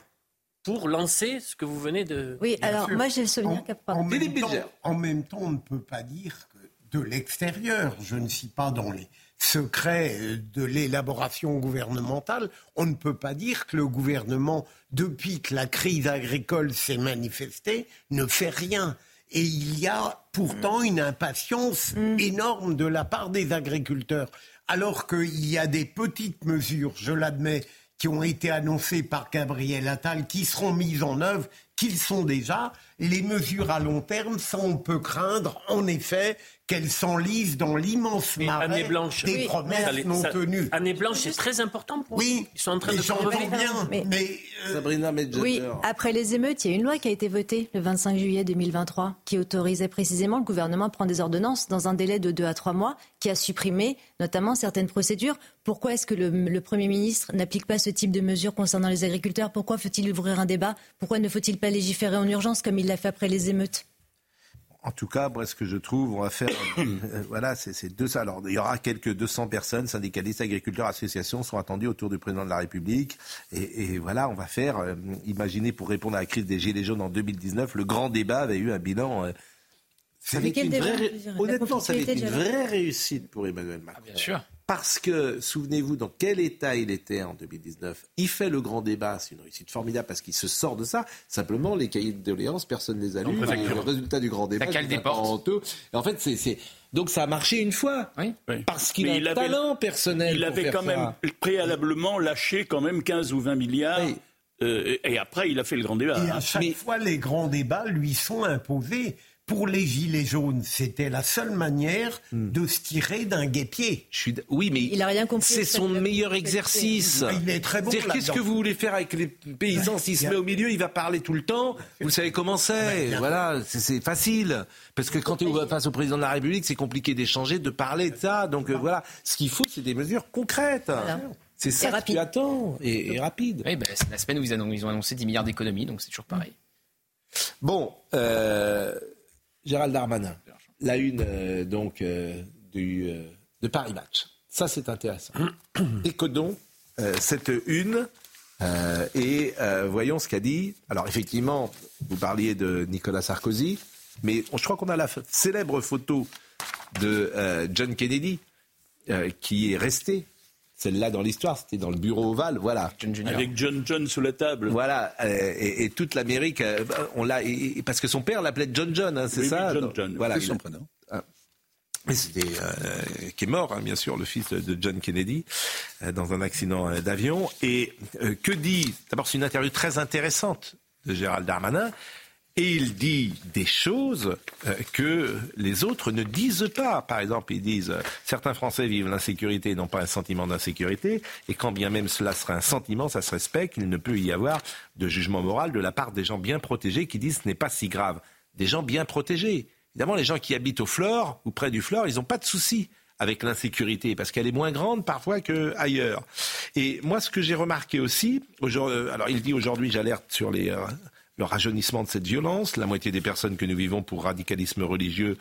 Pour lancer ce que vous venez de. Oui, alors moi j'ai le souvenir en, en, même temps, en même temps, on ne peut pas dire que de l'extérieur, je ne suis pas dans les secret de l'élaboration gouvernementale, on ne peut pas dire que le gouvernement, depuis que la crise agricole s'est manifestée, ne fait rien. Et il y a pourtant une impatience énorme de la part des agriculteurs. Alors qu'il y a des petites mesures, je l'admets, qui ont été annoncées par Gabriel Attal, qui seront mises en œuvre, qu'ils sont déjà. Les mesures à long terme, ça on peut craindre, en effet, qu'elles s'enlisent dans l'immense marais blanche, des oui, promesses ça, non ça, tenues. Année blanche, c'est très important pour oui, eux. Ils sont en train mais de j'entends bien, mais, mais euh, Sabrina Medjeter. Oui, après les émeutes, il y a une loi qui a été votée le 25 juillet 2023 qui autorisait précisément le gouvernement à prendre des ordonnances dans un délai de 2 à 3 mois, qui a supprimé notamment certaines procédures. Pourquoi est-ce que le, le Premier ministre n'applique pas ce type de mesures concernant les agriculteurs? Pourquoi faut-il ouvrir un débat? Pourquoi ne faut-il pas légiférer en urgence comme il l'a fait après les émeutes? En tout cas, moi, ce que je trouve, on va faire, euh, voilà, c'est deux ça. Alors, il y aura quelques 200 personnes, syndicalistes, agriculteurs, associations, sont attendus autour du président de la République. Et, et voilà, on va faire, euh, imaginez, pour répondre à la crise des Gilets jaunes en 2019, le grand débat avait eu un bilan. Euh, ça avait une vraie, honnêtement, ça avait été une vraie réussite pour Emmanuel Macron. Ah, bien sûr. Parce que, souvenez-vous, dans quel état il était en 2019 Il fait le grand débat, c'est une réussite formidable parce qu'il se sort de ça. Simplement, les cahiers de doléances, personne ne les a lus. Le résultat du grand débat, cale des portes. Et en fait, c'est... Donc ça a marché une fois, oui. parce qu'il a un avait, talent personnel. Il pour avait faire quand ça. même préalablement lâché quand même 15 ou 20 milliards. Oui. Euh, et après, il a fait le grand débat. Et à chaque fois, les grands débats lui sont imposés. Pour les Gilets jaunes, c'était la seule manière de se tirer d'un guépier. Je suis... Oui, mais Il a rien compris. c'est son meilleur exercice. Il est très bon Qu'est-ce que vous voulez faire avec les paysans S'il se met au milieu, il va parler tout le temps. Vous savez comment c'est. Voilà, c'est- facile. Parce que quand tu es face au président de la République, c'est compliqué d'échanger, de parler de ça. Donc euh, voilà, ce qu'il faut, c'est des mesures concrètes. C'est ça que tu attends. Et, et rapide. Oui, ben, c'est la semaine où ils, annon- ils ont annoncé 10 milliards d'économies, donc c'est toujours pareil. Bon, euh, Gérald Darmanin, la une euh, donc euh, du, euh, de Paris Match. Ça, c'est intéressant. Écodons euh, cette une et voyons ce qu'a dit. Alors, effectivement, vous parliez de Nicolas Sarkozy, mais je crois qu'on a la célèbre photo de John Kennedy qui est restée. Celle-là dans l'histoire, c'était dans le bureau ovale, voilà. Avec John John sous la table. Voilà, euh, et, et toute l'Amérique, euh, on l'a, parce que son père l'appelait John John, hein, c'est Oui, oui, ça. John Donc, John. Voilà, C'est son prénom. Ah. Mais c'était euh, qui est mort, hein, bien sûr, le fils de John Kennedy euh, dans un accident euh, d'avion. Et euh, que dit D'abord, c'est une interview très intéressante de Gérald Darmanin. Et il dit des choses euh, que les autres ne disent pas. Par exemple, ils disent euh, certains Français vivent l'insécurité et n'ont pas un sentiment d'insécurité. Et quand bien même cela serait un sentiment, ça se respecte. Il ne peut y avoir de jugement moral de la part des gens bien protégés qui disent ce n'est pas si grave. Des gens bien protégés. Évidemment, les gens qui habitent au Flore ou près du Flore, ils n'ont pas de souci avec l'insécurité parce qu'elle est moins grande parfois qu'ailleurs. Et moi, ce que j'ai remarqué aussi, aujourd'hui- alors il dit aujourd'hui, j'alerte sur les euh, le rajeunissement de cette violence. La moitié des personnes que nous vivons pour radicalisme religieux,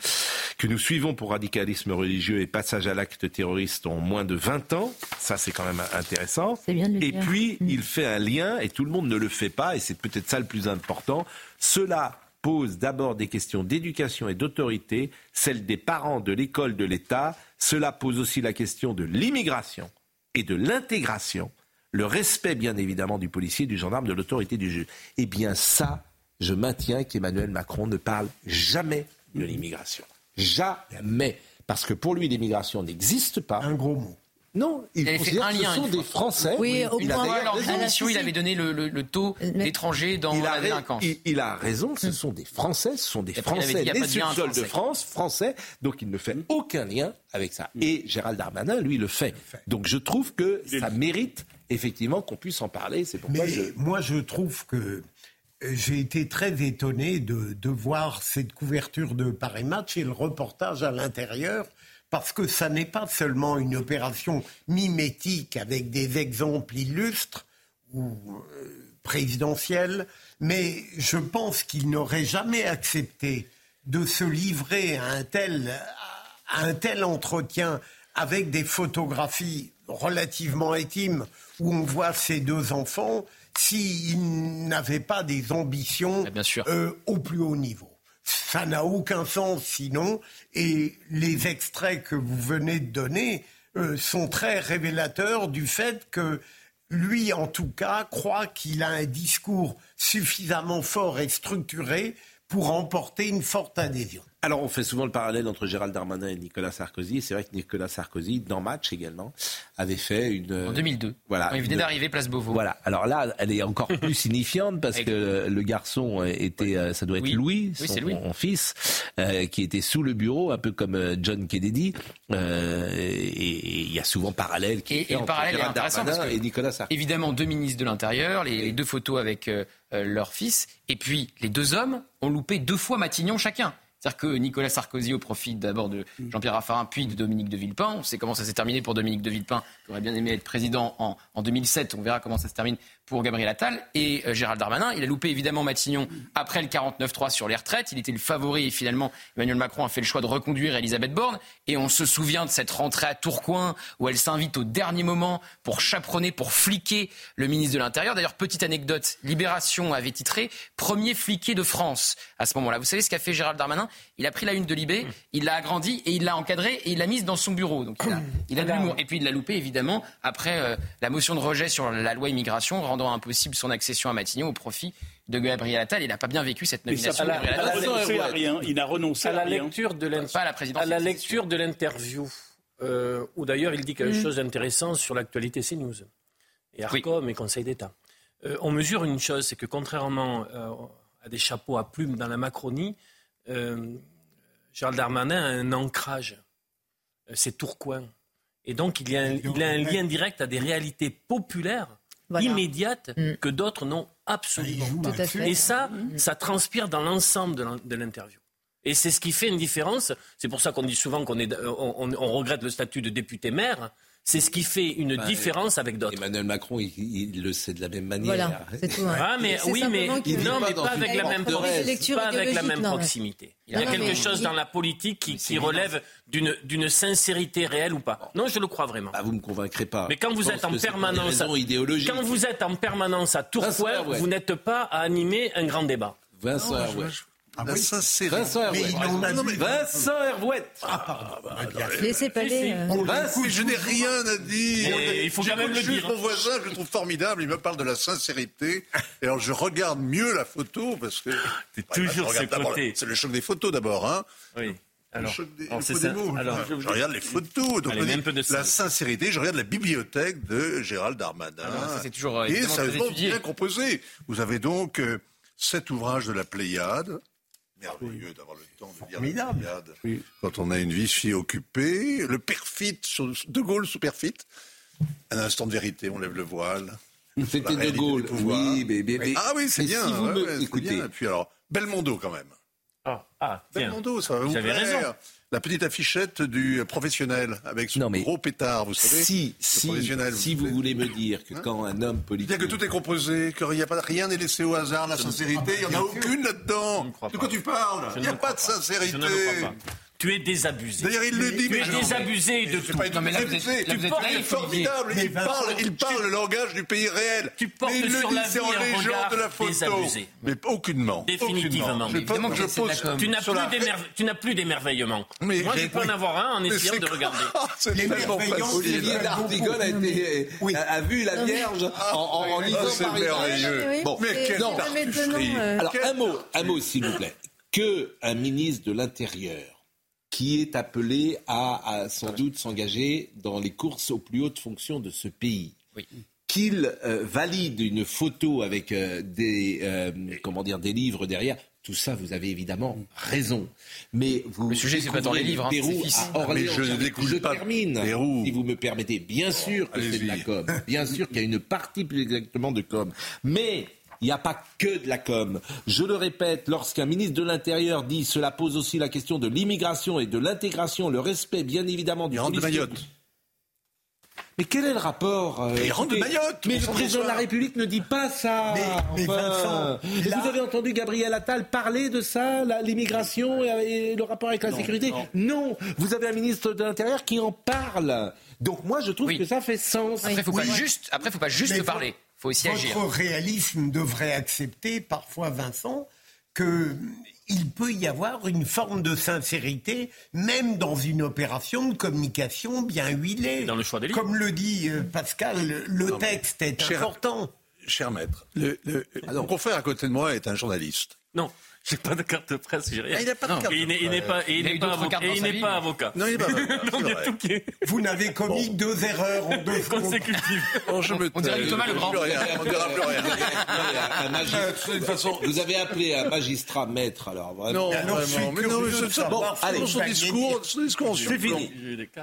que nous suivons pour radicalisme religieux et passage à l'acte terroriste ont moins de 20 ans. Ça, c'est quand même intéressant. Bien et dire. puis, Mm. il fait un lien, et tout le monde ne le fait pas, et c'est peut-être ça le plus important. Cela pose d'abord des questions d'éducation et d'autorité, celles des parents, de l'école, de l'État. Cela pose aussi la question de l'immigration et de l'intégration, le respect bien évidemment du policier, du gendarme, de l'autorité du juge. Eh bien ça, je maintiens qu'Emmanuel Macron ne parle jamais de l'immigration. Jamais. Parce que pour lui, l'immigration n'existe pas. Un gros mot. Non, il, Il avait fait considère un que ce lien. sont des. Français. Oui, au Il a point, lors mission, il avait donné le, le- le taux d'étrangers dans Il a, la délinquance. il- il a raison, ce sont des Français, ce sont des Et après, il avait Français dit, il y a nés pas de. France, Français, donc il ne fait aucun lien avec ça. Et Gérald Darmanin, lui, le fait. Donc je trouve que ça mérite effectivement qu'on puisse en parler. C'est pourquoi Mais je... moi, je trouve que euh, j'ai été très étonné de, de voir cette couverture de Paris Match et le reportage à l'intérieur, parce que ça n'est pas seulement une opération mimétique avec des exemples illustres ou euh, présidentiels, mais je pense qu'il n'aurait jamais accepté de se livrer à un tel, à un tel entretien avec des photographies relativement intimes où on voit ses deux enfants s'il n'avait pas des ambitions euh, au plus haut niveau. Ça n'a aucun sens sinon, et les extraits que vous venez de donner euh, sont très révélateurs du fait que lui, en tout cas, croit qu'il a un discours suffisamment fort et structuré pour emporter une forte adhésion. Alors on fait souvent le parallèle entre Gérald Darmanin et Nicolas Sarkozy. C'est vrai que Nicolas Sarkozy, dans Match également, avait fait une... En 2002. Voilà. Quand il venait une- d'arriver, place Beauvau. Voilà. Alors là, elle est encore plus signifiante parce que le garçon était, euh, ça doit être Louis, Oui, son, c'est Louis. son fils, euh, qui était sous le bureau, un peu comme euh, John Kennedy. Euh, et il y a souvent parallèle qui est Et, fait et le entre parallèle est intéressant parce Darmanin que, et Nicolas Sarkozy. évidemment, deux ministres de l'Intérieur, les, les deux photos avec euh, euh, leur fils, et puis les deux hommes ont loupé deux fois Matignon chacun. C'est-à-dire que Nicolas Sarkozy, au profit d'abord de Jean-Pierre Raffarin, puis de Dominique de Villepin, on sait comment ça s'est terminé pour Dominique de Villepin, qui aurait bien aimé être président en, en 2007. On verra comment ça se termine pour Gabriel Attal. Et euh, Gérald Darmanin, il a loupé évidemment Matignon après le 49-3 sur les retraites. Il était le favori et finalement Emmanuel Macron a fait le choix de reconduire Elisabeth Borne. Et on se souvient de cette rentrée à Tourcoing où elle s'invite au dernier moment pour chaperonner, pour fliquer le ministre de l'Intérieur. D'ailleurs, petite anecdote, Libération avait titré Premier fliqué de France à ce moment-là. Vous savez ce qu'a fait Gérald Darmanin? Il a pris la une de Libé, il l'a agrandi et il l'a encadré et il l'a mise dans son bureau. Donc il a, il a de l'humour. Et puis il l'a loupé évidemment après euh, la motion de rejet sur la loi immigration rendant impossible son accession à Matignon au profit de Gabriel Attal. Il n'a pas bien vécu cette ça, nomination. à la- Gabriel à la rien. Il n'a renoncé à la rien. lecture de l'in- Pas à la présidence. à la lecture de l'interview, euh, où d'ailleurs il dit quelque Mm. chose d'intéressant sur l'actualité CNews et Arcom et Conseil d'État. Euh, on mesure une chose, c'est que contrairement euh, à des chapeaux à plumes dans la Macronie, euh, Gérald Darmanin a un ancrage. Euh, C'est Tourcoing. Et donc il y a un, il a un lien direct à des réalités populaires Voilà. immédiates que d'autres n'ont absolument à fait. Et ça, ça transpire dans l'ensemble de l'in- de l'interview. Et c'est ce qui fait une différence. C'est pour ça qu'on dit souvent qu'on est, on, on- on regrette le statut de député maire. C'est ce qui fait une Bah, différence avec d'autres. Emmanuel Macron, il, il le sait de la même manière. Voilà, c'est tout, hein. Ah, mais oui, mais, non, mais pas avec la même, forteresse. lecture pas avec la idéologique, même non, mais- proximité. Il y a quelque mais- chose dans la politique qui, qui relève d'une sincérité réelle ou pas. Non, je le crois vraiment. Bah, vous me convaincrez pas. Mais quand vous êtes en permanence, idéologiques. quand vous êtes en permanence à Tourcoing, vous n'êtes pas à animer un grand débat. Vincent Non. Ah oui. Ça, c'est Vincent Mais Herouet. il en a Non, dit- mais Vincent Herouet. Laissez pas Si, si. aller. On l'écoute, je n'ai rien à dire. Mais il faut quand même le dire. Mon voisin, je le trouve formidable. Il me parle de la sincérité. Et alors, je regarde mieux la photo parce que. T'es toujours ce côté. C'est le choc des photos d'abord, hein. Oui. Le Alors, choc des, alors, ça. mots. Je, je- regarde les photos. Donc, Allez, dit la sincérité, je regarde la bibliothèque de Gérald Darmanin. Ah ça, c'est toujours, euh, Et étudié. bien composé. Vous avez donc euh, sept ouvrages de la Pléiade. Merveilleux d'avoir le temps de lire la Pléiade. Quand on a une vie si occupée. Le perfit, De Gaulle sous perfit. Un instant de vérité, on lève le voile. C'était De Gaulle. Oui, mais- mais- mais- ah oui, c'est bien. si vous ouais, me- ouais, écoutez. bien. Et puis alors, Belmondo quand même. Ah, ah tiens. Belmondo, ça va vous J'avais plaire. raison. La petite affichette du professionnel avec son Non, mais gros pétard, vous savez. Si, si, professionnel. si vous voulez me dire que quand un homme politique... Dire que tout est composé, que y a pas, rien n'est laissé au hasard, la sincérité, il n'y en a aucune là-dedans. De quoi tu parles? Il n'y a pas de crois pas. sincérité. Le. Tu es désabusé. D'ailleurs, il le dit, Tu mais es désabusé de tout. pas être désabusé. tu Tu portes formidable. Il parle, il parle le langage du pays réel. Tu portes mais il le sur dit, la c'est vie en regard de la photo. désabusé. Mais aucunement. Définitivement. aucunement. Je, je pose. Tu n'as plus d'émerveillement. Mais Moi, je j'ai- peux en avoir un en Mais essayant de regarder. Facile. Olivier d'Artigol a, été, a, vu la Vierge en, en, lisant Ah, c'est merveilleux. Bon, mais quel non. c'est étonnant, euh. Alors un mot, un mot s'il vous plaît. Que un ministre de l'Intérieur qui est appelé à, à sans doute s'engager dans les courses aux plus hautes fonctions de ce pays, qu'il euh, valide une photo avec euh, des euh, comment dire des livres derrière. Tout ça, vous avez évidemment raison. Mais vous Le sujet, c'est pas tant les livres, hein, Pérou à Orléans. Mais je Je pas termine, Pérou. si vous me permettez. Bien sûr que c'est de la com. Bien sûr qu'il y a une partie plus exactement de com. Mais il n'y a pas que de la com. Je le répète, lorsqu'un ministre de l'Intérieur dit cela pose aussi la question de l'immigration et de l'intégration, le respect bien évidemment du Il de Mayotte. Mais quel est le rapport euh, Mais il rentre de écoutez, Mayotte, Mais le président de la. République ne dit pas ça. Mais- mais enfin. Vincent, là- vous avez entendu Gabriel Attal parler de ça, l'immigration et, et le rapport avec la sécurité? non. vous avez un ministre de l'Intérieur qui en parle. Donc moi, je trouve Oui. que ça fait sens. Après, faut Oui. pas juste, après, faut pas juste Mais parler. Faut aussi Votre agir. réalisme devrait accepter parfois, Vincent, que il peut y avoir une forme de sincérité, même dans une opération de communication bien huilée. Dans le choix des livres. Comme le dit euh, Pascal, le- Non, texte est Cher- important. Cher maître, le, le- mon confrère à côté de moi est un journaliste. Non, j'ai pas de carte de presse, j'ai rien. Ah, il n'a pas de Non. carte Et il n'est- il n'est de pas, et il Il a n'est pas avocat. Et il n'est pas avocat. Non, il n'est pas avocat, c'est il tout qui est Vous n'avez commis deux erreurs en deux consécutif. Oh, je me On dirait Thomas plus rien, On dira plus rien. Un magistrat- de toute façon, vous avez appelé un magistrat maître, alors vraiment. Non, vraiment. Mais non, mais curieux ce- de ce- savoir bon, allez, vous son discours, son discours C'est fini.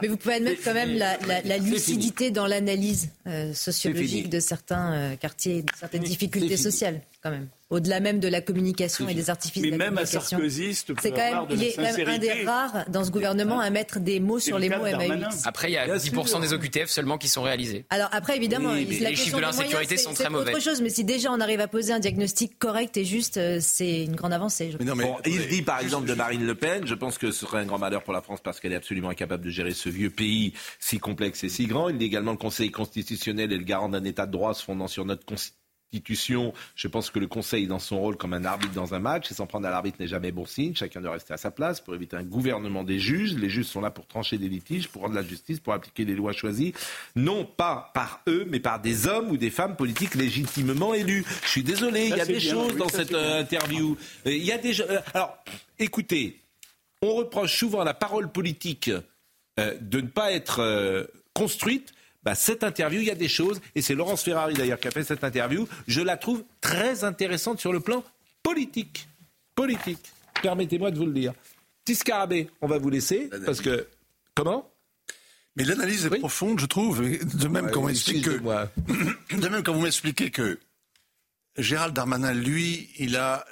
Mais vous pouvez admettre quand même la, lucidité dans l'analyse euh, sociologique de certains euh, quartiers, de certaines C'est difficultés sociales, quand même. Au-delà même de la communication et des artifices Mais de la même un communication. sarkozyste peut C'est quand même, de il est quand même un des rares dans ce gouvernement à mettre des mots sur le les mots MAUX. Après, il y a Bien 10% sûr. des OQTF seulement qui sont réalisés. Alors après, évidemment, Oui, la les chiffres de l'insécurité sont très autre mauvais. chose. Mais si déjà on arrive à poser un diagnostic correct et juste, euh, c'est une grande avancée. je Mais non, mais Bon, il dit par exemple de Marine Le Pen, je pense que ce serait un grand malheur pour la France parce qu'elle est absolument incapable de gérer ce vieux pays si complexe et si grand. Il dit également le Conseil constitutionnel est le garant d'un état de droit se fondant sur notre constitution. Je pense que le Conseil est dans son rôle comme un arbitre dans un match et s'en prendre à l'arbitre n'est jamais bon signe. Chacun doit rester à sa place pour éviter un gouvernement des juges. Les juges sont là pour trancher des litiges, pour rendre la justice, pour appliquer les lois choisies, non pas par eux, mais par des hommes ou des femmes politiques légitimement élus. Je suis désolé, il y a des bien, choses oui, dans cette euh, interview. Euh, Il y a des euh, alors, écoutez, on reproche souvent à la parole politique de ne pas être construite. Bah, cette interview, il y a des choses, et c'est Laurence Ferrari d'ailleurs qui a fait cette interview, je la trouve très intéressante sur le plan politique. Politique. Permettez-moi de vous le dire. Petit scarabée, on va vous laisser, parce que... Comment? Mais l'analyse est profonde, je trouve. De même Ouais, quand on que, de même quand vous m'expliquez que Gérald Darmanin, lui, il a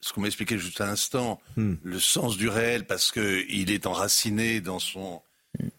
ce qu'on m'expliquait juste à l'instant, Hmm. le sens du réel parce que il est enraciné dans son.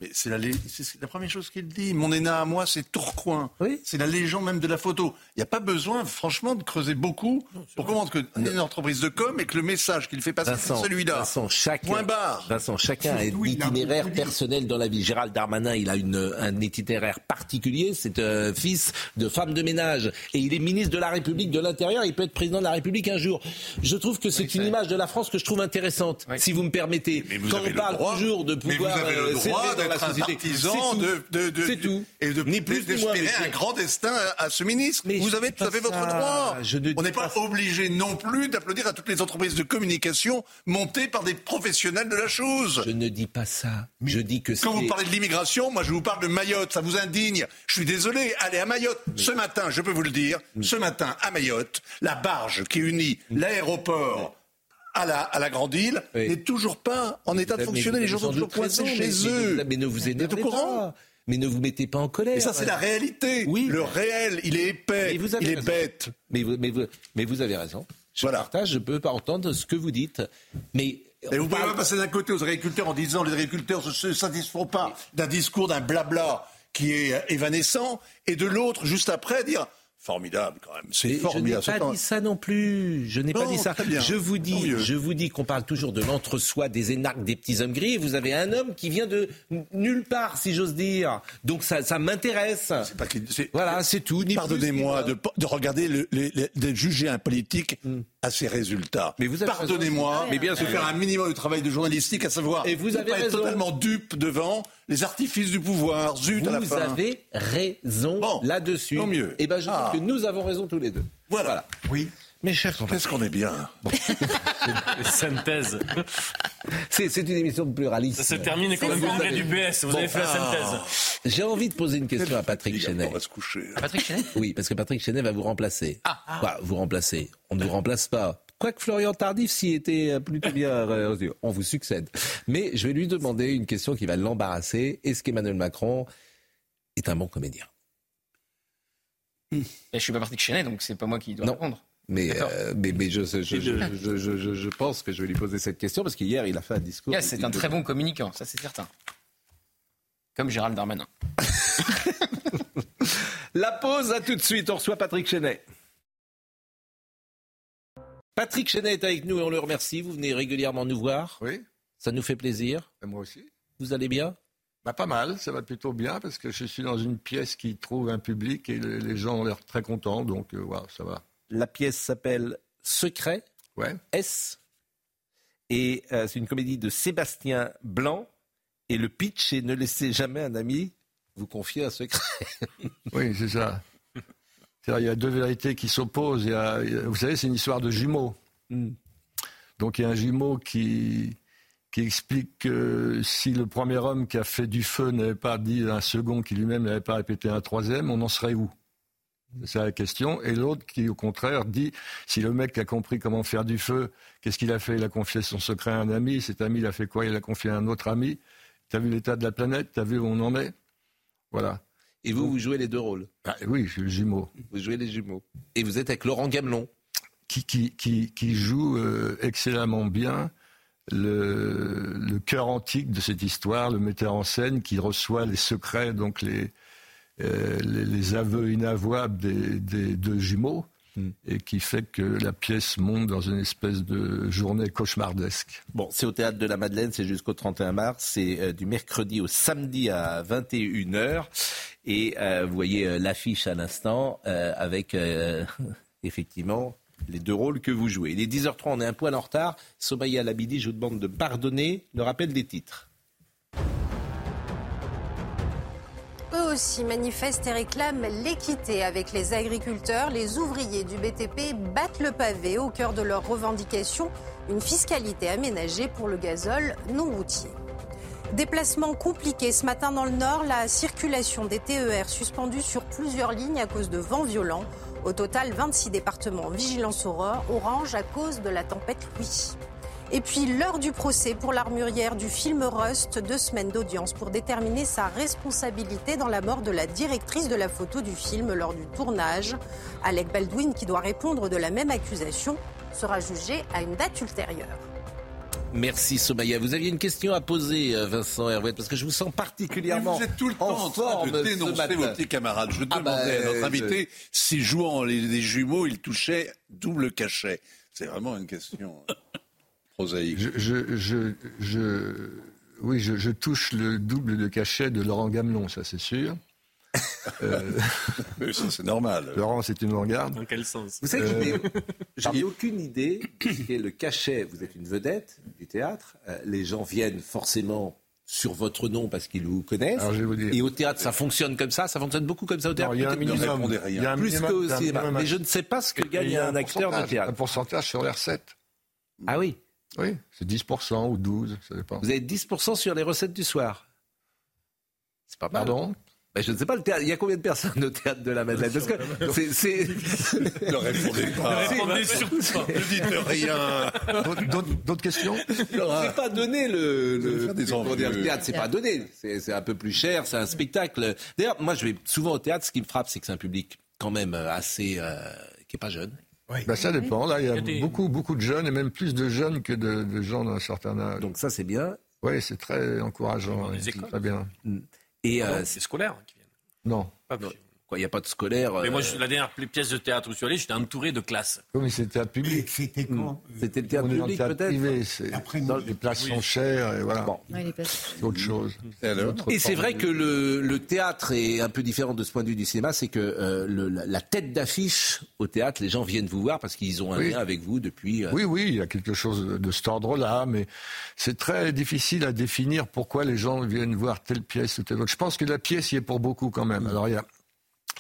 Mais c'est la, première chose qu'il dit. Mon ENA à moi, c'est Tourcoing. C'est la légende même de la photo. Il n'y a pas besoin, franchement, de creuser beaucoup pour comprendre que c'est une entreprise de com et que le message qu'il fait passer, c'est celui-là. Vincent, chacun, Point barre. Vincent, chacun a un itinéraire personnel dans la vie. Gérald Darmanin, il a une, un itinéraire particulier. C'est un fils de femme de ménage. Et il est ministre de la République de l'Intérieur. Il peut être président de la République un jour. Je trouve que c'est une image de la France que je trouve intéressante, si vous me permettez. vous Quand on le parle droit- toujours de mais pouvoir vous avez le euh, droit d'être un partisan de, de, de- C'est tout. et de Ni plus d'espérer un grand destin à, à ce ministre. Mais vous avez dis tout à pas fait votre droit. Je ne On n'est pas, obligé non plus d'applaudir à toutes les entreprises de communication montées par des professionnels de la chose. Je ne dis pas ça. Je dis que Quand vous parlez de l'immigration, moi je vous parle de Mayotte, ça vous indigne. Je suis désolé, allez à Mayotte. Ce matin, je peux vous le dire, ce matin à Mayotte, la barge qui unit l'aéroport à la, à la grande île n'est toujours pas en état de Mais fonctionner. Les gens sont toujours coincés mais- chez mais- eux. Mais ne vous énervez courant pas. Mais ne vous mettez pas en colère. Et ça, c'est la réalité. Oui. Le réel, il est épais, Mais il est bête. Mais vous, mais, vous, mais vous avez raison. Je partage, je peux pas entendre ce que vous dites. Mais et vous pouvez pas passer d'un côté aux agriculteurs en disant les agriculteurs ne se satisfont pas d'un discours, d'un blabla qui est évanescent, et de l'autre, juste après, dire formidable quand même. C'est formidable. Je n'ai pas dit ça non plus. Je n'ai pas dit ça. Je vous dis, je vous dis qu'on parle toujours de l'entre-soi, des énarques, des petits hommes gris. Et vous avez un homme qui vient de nulle part, si j'ose dire. Donc ça, ça m'intéresse. Voilà, c'est tout. Pardonnez-moi de, de, regarder, le, de juger un politique hmm. à ses résultats. Mais vous Pardonnez-moi, mais bien de faire un minimum de travail de journalistique, à savoir. Et vous avez pas être totalement dupe devant les artifices du pouvoir. Zut vous à la fin. Vous avez raison là-dessus. Tant mieux. Et eh ben je ah. que nous avons raison tous les deux. Voilà. Oui. Mes chers Qu'est-ce qu'on est bien Synthèse. C'est, une émission de pluralisme. Ça se termine comme un congrès du PS. Vous avez fait la synthèse. J'ai envie de poser une question à Patrick Chenet. On va se coucher. Patrick Chenet? Oui, parce que Patrick Chenet va vous remplacer. Ah. Bah, vous remplacer. On ne vous remplace pas. Quoique Florian Tardif s'y était plutôt bien, euh, on vous succède. Mais je vais lui demander une question qui va l'embarrasser. Est-ce qu'Emmanuel Macron est un bon comédien? Je je suis pas parti de Chenet, donc c'est pas moi qui dois répondre. Mais, euh, mais, mais je, je, je, je, pense que je vais lui poser cette question parce qu'hier, il a fait un discours. c'est un très bon communicant, ça c'est certain. Comme Gérald Darmanin. La pause, à tout de suite. On reçoit Patrick Chenet. Patrick Chenet est avec nous et on le remercie. Vous venez régulièrement nous voir. Oui. Ça nous fait plaisir. Et moi aussi. Vous allez bien? Bah, pas mal, ça va plutôt bien parce que je suis dans une pièce qui trouve un public et les gens ont l'air très contents, donc euh, voilà, ça va. La pièce s'appelle Secret, ouais. S, et euh, c'est une comédie de Sébastien Blanc, et le pitch est Ne laissez jamais un ami vous confier un secret. oui, c'est ça. Il y a deux vérités qui s'opposent. Vous savez, c'est une histoire de jumeaux. Hmm. Donc il y a un jumeau qui, qui explique que si le premier homme qui a fait du feu n'avait pas dit un second, qui lui-même n'avait pas répété un troisième, on en serait où? C'est la question. Et l'autre qui, au contraire, dit si le mec a compris comment faire du feu, qu'est-ce qu'il a fait? Il a confié son secret à un ami. Cet ami, il a fait quoi? Il a confié à un autre ami. Tu as vu l'état de la planète? Tu as vu où on en est? Voilà. Et vous, vous jouez les deux rôles ah, Oui, je suis le jumeau. Vous jouez les jumeaux. Et vous êtes avec Laurent Gamelon. Qui, qui, qui, qui joue euh, excellemment bien le, cœur antique de cette histoire, le metteur en scène qui reçoit les secrets, donc les, euh, les, aveux inavouables des, deux jumeaux, hmm. et qui fait que la pièce monte dans une espèce de journée cauchemardesque. Bon, c'est au théâtre de la Madeleine, c'est jusqu'au 31 mars, c'est euh, du mercredi au samedi à 21h, et euh, vous voyez l'affiche à l'instant avec effectivement les deux rôles que vous jouez. Il est 10h03, on est un poil en retard. Somaya Labidi, je vous demande de pardonner le rappel des titres. Eux aussi manifestent et réclament l'équité avec les agriculteurs. Les ouvriers du BTP battent le pavé au cœur de leurs revendications, une fiscalité aménagée pour le gazole non routier. Déplacement compliqué ce matin dans le Nord, la circulation des TER suspendue sur plusieurs lignes à cause de vents violents. Au total, 26 départements en vigilance orange à cause de la tempête Louis. Et puis l'heure du procès pour l'armurière du film Rust, deux semaines d'audience pour déterminer sa responsabilité dans la mort de la directrice de la photo du film lors du tournage. Alec Baldwin, qui doit répondre de la même accusation, sera jugé à une date ultérieure. Merci Somaya. Vous aviez une question à poser, euh, Vincent Hervouet, parce que je vous sens particulièrement vous êtes tout le temps en, train de dénoncer vos petits camarades. Je ah demandais à bah, notre invité si jouant les, jumeaux, il touchait double cachet. C'est vraiment une question prosaïque. Je, oui, je, touche le double de cachet de Laurent Gamelon, ça c'est sûr. Euh, c'est normal. Laurent, c'est une regarde. Dans quel sens? Vous savez, euh... je n'ai aucune idée est le cachet. Vous êtes une vedette du théâtre. Euh, les gens viennent forcément sur votre nom parce qu'ils vous connaissent. Et au théâtre, ça fonctionne comme ça? Ça fonctionne beaucoup comme ça au théâtre. il y a un minimum. Il y a un Plus minimum, au cinéma. Mais je ne sais pas ce que gagne un, acteur de théâtre. Un pourcentage sur les recettes. Ah oui? Oui, c'est 10% ou 12%, ça dépend. Vous avez 10% sur les recettes du soir? C'est pas mal. Pardon? Je ne sais pas, le théâtre, il y a combien de personnes au théâtre de la Madeleine Parce que c'est. ne répondez pas. Ne répondez surtout pas. Ne dites rien. D'autres questions? C'est pas donné le. le, le théâtre, c'est pas donné. C'est un peu plus cher, c'est un spectacle. D'ailleurs, moi, je vais souvent au théâtre. Ce qui me frappe, c'est que c'est un public quand même assez. Euh, qui est pas jeune Ben, ça dépend. Là, il y a, beaucoup, beaucoup de jeunes, et même plus de jeunes que de, de gens d'un certain âge. Donc ça, c'est bien. Oui, c'est très encourageant. Des c'est écoles. très bien. Et euh, c'est scolaire qui viennent. Non. Pas non, quoi, il n'y a pas de scolaire. Mais moi, euh, je- la dernière pièce de théâtre où je suis allé, j'étais entouré de classes. Oui, mais c'est le théâtre public. C'était quand C'était le théâtre public, théâtre peut-être. Les places sont chères, et voilà. Ouais, les places. C'est autre chose. Et c'est vrai que le, le théâtre est un peu différent de ce point de vue du cinéma, c'est que euh, le- la, la tête d'affiche au théâtre, les gens viennent vous voir parce qu'ils ont un Oui. lien avec vous depuis. euh, Oui, oui, il y a quelque chose de cet ordre-là, mais c'est très difficile à définir pourquoi les gens viennent voir telle pièce ou telle autre. Je pense que la pièce y est pour beaucoup quand même. Alors il y a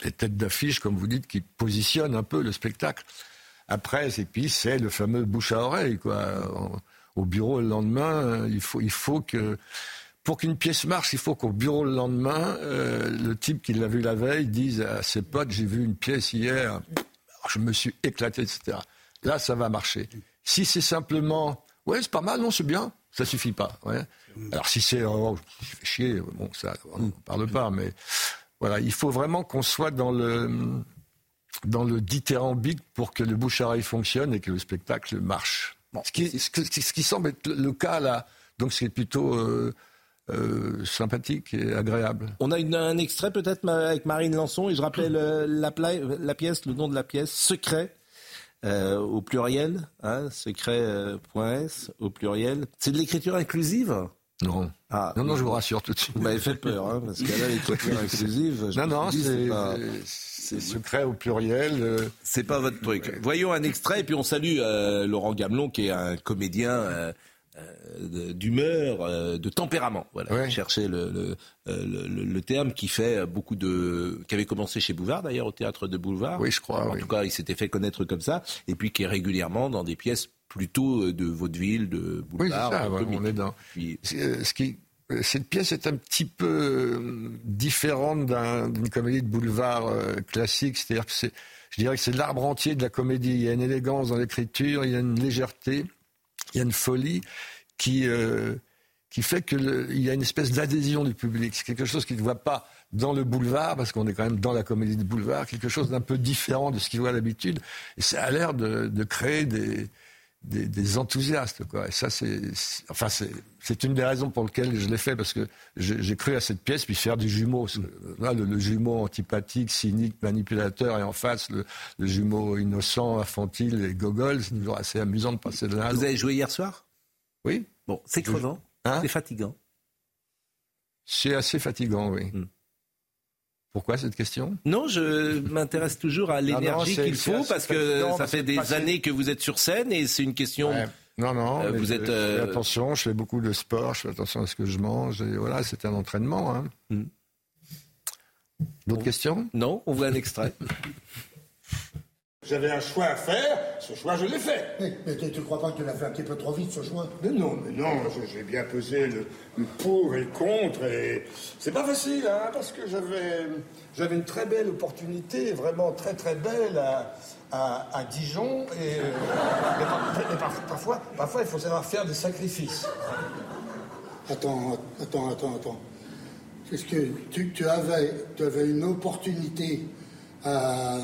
les têtes d'affiche, comme vous dites, qui positionnent un peu le spectacle. Après, et puis c'est le fameux bouche à oreille, quoi. Au bureau le lendemain, il faut, il faut que pour qu'une pièce marche, il faut qu'au bureau le lendemain, euh, le type qui l'a vu la veille dise à ses potes j'ai vu une pièce hier, je me suis éclaté, etc. Là, ça va marcher. Si c'est simplement ouais, c'est pas mal, non, c'est bien, ça suffit pas. Alors si c'est oh, je chier, bon, ça, on ne parle pas, mais voilà, il faut vraiment qu'on soit dans le dans le dithyrambique pour que le bouche à fonctionne et que le spectacle marche. ce, qui, ce, que- ce qui semble être le- cas là, donc c'est plutôt euh, euh, sympathique et agréable. On a une- un extrait peut-être avec Marine Lançon et je rappelle euh, la, pièce, le nom de la pièce, Secret. euh, au pluriel, hein, secret.s au pluriel. C'est de l'écriture inclusive? Non. Ah, Non, non, je vous rassure tout de suite. Vous m'avez fait peur, hein, parce que là, l'écriture inclusive. je Non, non, c'est pas- secret au pluriel. euh, C'est pas votre truc. Voyons un extrait et puis on salue euh, Laurent Gamelon qui est un comédien euh, euh, de- d'humeur, euh, de tempérament. Voilà, chercher le, le, le- le- le terme qui fait beaucoup de, qui avait commencé chez Bouvard d'ailleurs au théâtre de Boulevard. Oui, je crois. En oui. tout cas, il s'était fait connaître comme ça et puis qui est régulièrement dans des pièces plutôt euh, de vaudeville, de Oui, Boulevard. ça, ouais, comique. on est dans. Puis- euh, Ce qui, cette pièce est un petit peu euh, différente d'un- d'une comédie de boulevard classique, c'est-à-dire que c'est, je dirais que c'est l'arbre entier de la comédie. Il y a une élégance dans l'écriture, il y a une légèreté, il y a une folie qui euh, qui fait que le- il y a une espèce d'adhésion du public. C'est quelque chose qu'il ne voit pas dans le boulevard, parce qu'on est quand même dans la comédie de boulevard, quelque chose d'un peu différent de ce qu'il voit d'habitude. Et ça a l'air de, de créer des, des, des enthousiastes. Quoi. Et ça, c'est, enfin, c'est, une des raisons pour lesquelles je l'ai fait, parce que j'ai, cru à cette pièce, puis faire du jumeau. Que, là, le, le jumeau antipathique, cynique, manipulateur, et en face, le, le jumeau innocent, infantile et gogol, c'est toujours assez amusant de passer de là à Vous avez joué hier soir? Oui. Bon, c'est crevant, Hein? C'est fatigant. C'est assez fatigant, oui. Pourquoi cette question? Non, je m'intéresse toujours à l'énergie qu'il faut parce que ça fait des années que vous êtes sur scène et c'est une question. Ouais. Non, non, Euh, vous êtes, je fais euh, attention, je fais beaucoup de sport, je fais attention à ce que je mange, et voilà, c'est un entraînement. hein. Hmm. D'autres questions? Non, on voit un extrait. J'avais un choix à faire, ce choix je l'ai fait. Mais, mais tu ne crois pas que tu l'as fait un petit peu trop vite ce choix? Mais non, mais non, j'ai bien pesé le, le pour et le contre et c'est pas facile, hein, parce que j'avais, j'avais une très belle opportunité, vraiment très très belle à, à, à Dijon et, euh, par- par- parfois, parfois il faut savoir faire des sacrifices. Attends, attends, attends, attends. Qu'est-ce que tu, tu avais, tu avais une opportunité à,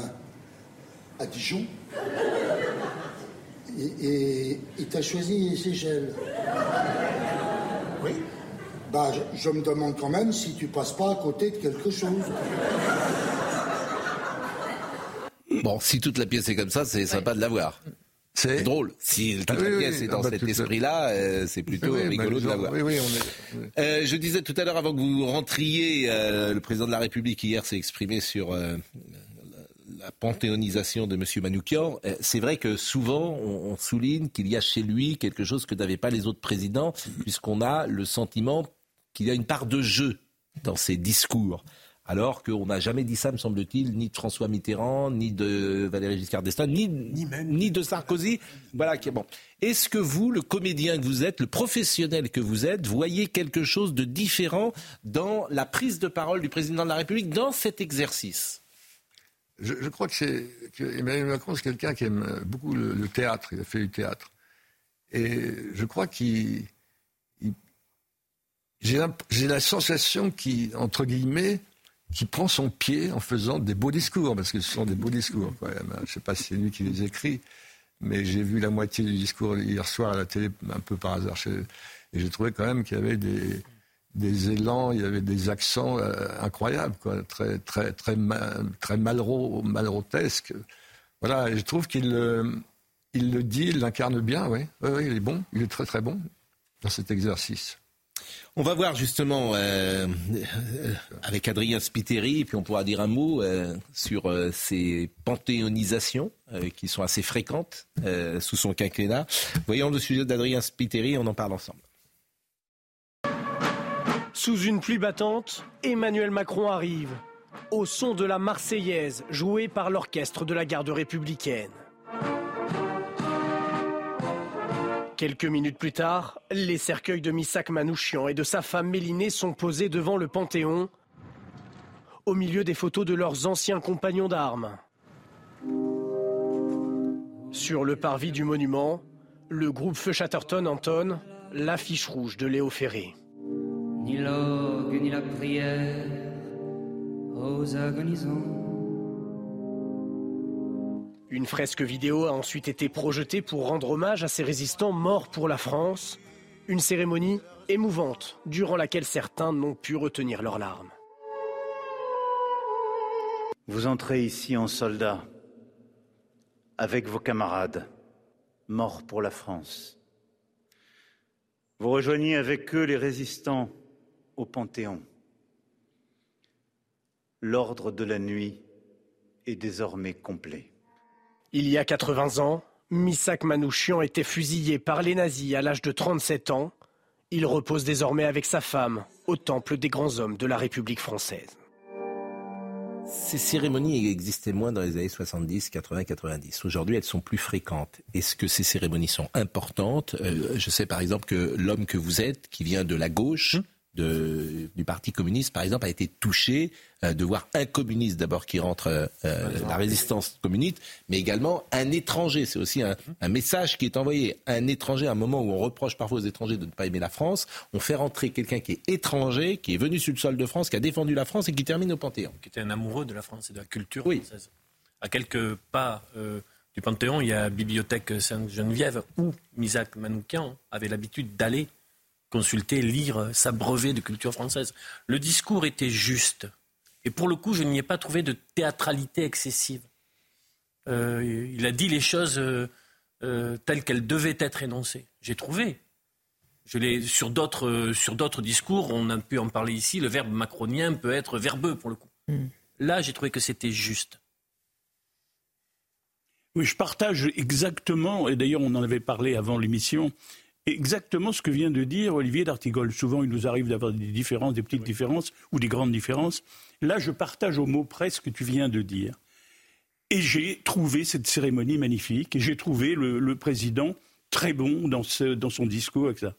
à Dijon et tu as choisi les Seychelles. Oui. Bah, je, je me demande quand même si tu passes pas à côté de quelque chose. Bon, si toute la pièce est comme ça, c'est sympa de la voir. C'est drôle. Si toute Ah oui, la pièce oui. est dans Ah bah, cet esprit-là, euh, c'est plutôt Oui, rigolo bah, de la voir. Oui, oui, on est. Euh, je disais tout à l'heure, avant que vous rentriez, euh, le président de la République hier s'est exprimé sur euh, la, panthéonisation de M. Manoukian. Euh, c'est vrai que souvent, on, on souligne qu'il y a chez lui quelque chose que n'avaient pas les autres présidents, puisqu'on a le sentiment qu'il y a une part de jeu dans ses discours. Alors qu'on n'a jamais dit ça, me semble-t-il, ni de François Mitterrand, ni de Valéry Giscard d'Estaing, ni, ni, de Sarkozy. Voilà. qui est Bon. Est-ce que vous, le comédien que vous êtes, le professionnel que vous êtes, voyez quelque chose de différent dans la prise de parole du président de la République dans cet exercice? Je, crois que c'est Emmanuel Macron, c'est quelqu'un qui aime beaucoup le, théâtre. Il a fait du théâtre. Et je crois qu'il. il- J'ai la sensation qu'il, entre guillemets, qui prend son pied en faisant des beaux discours, parce que ce sont des beaux discours. Quand même. Je ne sais pas si c'est lui qui les écrit, mais j'ai vu la moitié du discours hier soir à la télé, un peu par hasard. Et j'ai trouvé quand même qu'il y avait des, des élans, il y avait des accents euh, incroyables, très, très, très, très. Voilà, je trouve qu'il euh, le dit, il l'incarne bien, oui. oui. il est bon, il est très très bon dans cet exercice. On va voir justement euh, avec Adrien Spiteri, puis on pourra dire un mot sur ces panthéonisations qui sont assez fréquentes sous son quinquennat. Voyons le sujet d'Adrien Spiteri, on en parle ensemble. Sous une pluie battante, Emmanuel Macron arrive, au son de la Marseillaise jouée par l'orchestre de la garde républicaine. Quelques minutes plus tard, les cercueils de Missak Manouchian et de sa femme Mélinée sont posés devant le Panthéon, au milieu des photos de leurs anciens compagnons d'armes. Sur le parvis du monument, le groupe Feu Chatterton entonne l'affiche rouge de Léo Ferré ni l'orgue ni la prière aux agonisants. Une fresque vidéo a ensuite été projetée pour rendre hommage à ces résistants morts pour la France. Une cérémonie émouvante durant laquelle certains n'ont pu retenir leurs larmes. Vous entrez ici en soldat avec vos camarades morts pour la France. Vous rejoignez avec eux les résistants au Panthéon. L'ordre de la nuit est désormais complet. Il y a 80 ans, Misak Manouchian était fusillé par les nazis à l'âge de 37 ans. Il repose désormais avec sa femme au temple des grands hommes de la République française. Ces cérémonies existaient moins dans les années 70, 80, 90. Aujourd'hui, elles sont plus fréquentes. Est-ce que ces cérémonies sont importantes? Euh, Je sais par exemple que l'homme que vous êtes, qui vient de la gauche, de, du Parti communiste, par exemple, a été touché euh, de voir un communiste d'abord qui rentre euh, euh, la résistance communiste, mais également un étranger. C'est aussi un, un, message qui est envoyé. Un étranger, à un moment où on reproche parfois aux étrangers de ne pas aimer la France, on fait rentrer quelqu'un qui est étranger, qui est venu sur le sol de France, qui a défendu la France et qui termine au Panthéon. Qui était un amoureux de la France et de la culture française. À quelques pas du Panthéon, il y a la bibliothèque Sainte-Geneviève où Misak Manoukian avait l'habitude d'aller consulter, lire, s'abreuver de culture française. Le discours était juste. Et pour le coup, je n'y ai pas trouvé de théâtralité excessive. Euh, il a dit les choses euh, euh, telles qu'elles devaient être énoncées. J'ai trouvé. Je sur d'autres sur d'autres discours, on a pu en parler ici. Le verbe macronien peut être verbeux pour le coup. Mm. Là, j'ai trouvé que c'était juste. Oui, je partage exactement, et d'ailleurs on en avait parlé avant l'émission, exactement ce que vient de dire Olivier d'Artigol. Souvent, il nous arrive d'avoir des différences, des petites différences ou des grandes différences. Là, je partage au mot près ce que tu viens de dire. Et j'ai trouvé cette cérémonie magnifique, et j'ai trouvé le, président très bon dans, dans son discours. Avec ça.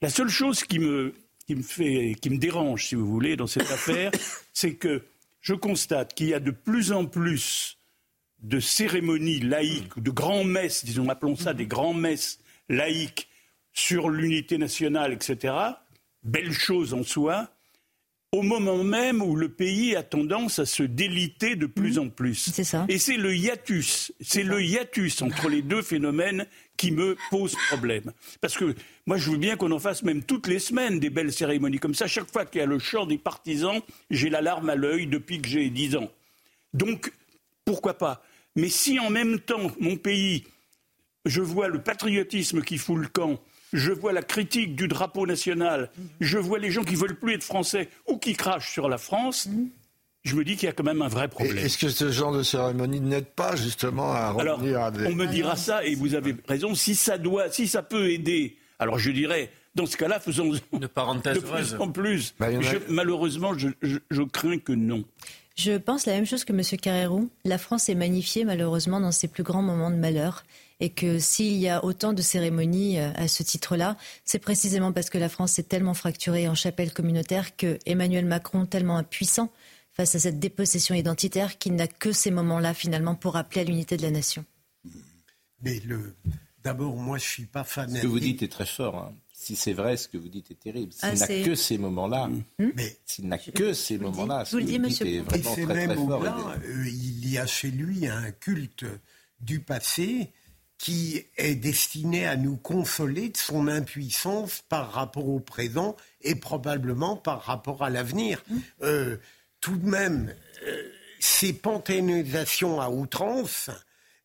La seule chose qui me, qui me, fait, qui me dérange, si vous voulez, dans cette affaire, c'est que je constate qu'il y a de plus en plus de cérémonies laïques, de grands-messes, disons, appelons ça des grands-messes laïques sur l'unité nationale, etc., belle chose en soi, au moment même où le pays a tendance à se déliter de plus mmh. en plus. C'est ça. Et c'est le hiatus, c'est le hiatus entre les deux phénomènes qui me pose problème. Parce que moi, je veux bien qu'on en fasse même toutes les semaines des belles cérémonies comme ça. Chaque fois qu'il y a le chant des partisans, j'ai la larme à l'œil depuis que j'ai 10 ans. Donc, pourquoi pas? Mais si en même temps, mon pays je vois le patriotisme qui fout le camp, je vois la critique du drapeau national, je vois les gens qui veulent plus être français ou qui crachent sur la France. Je me dis qu'il y a quand même un vrai problème. Est-ce que ce genre de cérémonie n'aide pas justement à revenir à des... On me dira ça et vous avez raison. Si ça doit, si ça peut aider, alors je dirais, dans ce cas-là, faisons une parenthèse de plus en plus. Bah, malheureusement, je, crains que non. Je pense la même chose que M. Carrérou. La France est magnifiée malheureusement dans ses plus grands moments de malheur et que s'il y a autant de cérémonies euh, à ce titre-là, c'est précisément parce que la France est tellement fracturée en chapelle communautaire que Emmanuel Macron, tellement impuissant face à cette dépossession identitaire, qu'il n'a que ces moments-là finalement pour appeler à l'unité de la nation. Mais le... d'abord, moi je suis pas fan. Ce que vous dites est très fort. Hein. si c'est vrai, ce que vous dites est terrible. S'il Ah, n'a que ces moments-là, Mais s'il n'a que ces moments-là, ce vous le que vous monsieur dites est. Et vraiment très, très fort. euh, il y a chez lui un culte du passé qui est destiné à nous consoler de son impuissance par rapport au présent et probablement par rapport à l'avenir. Euh, tout de même, euh, ces panthéonisations à outrance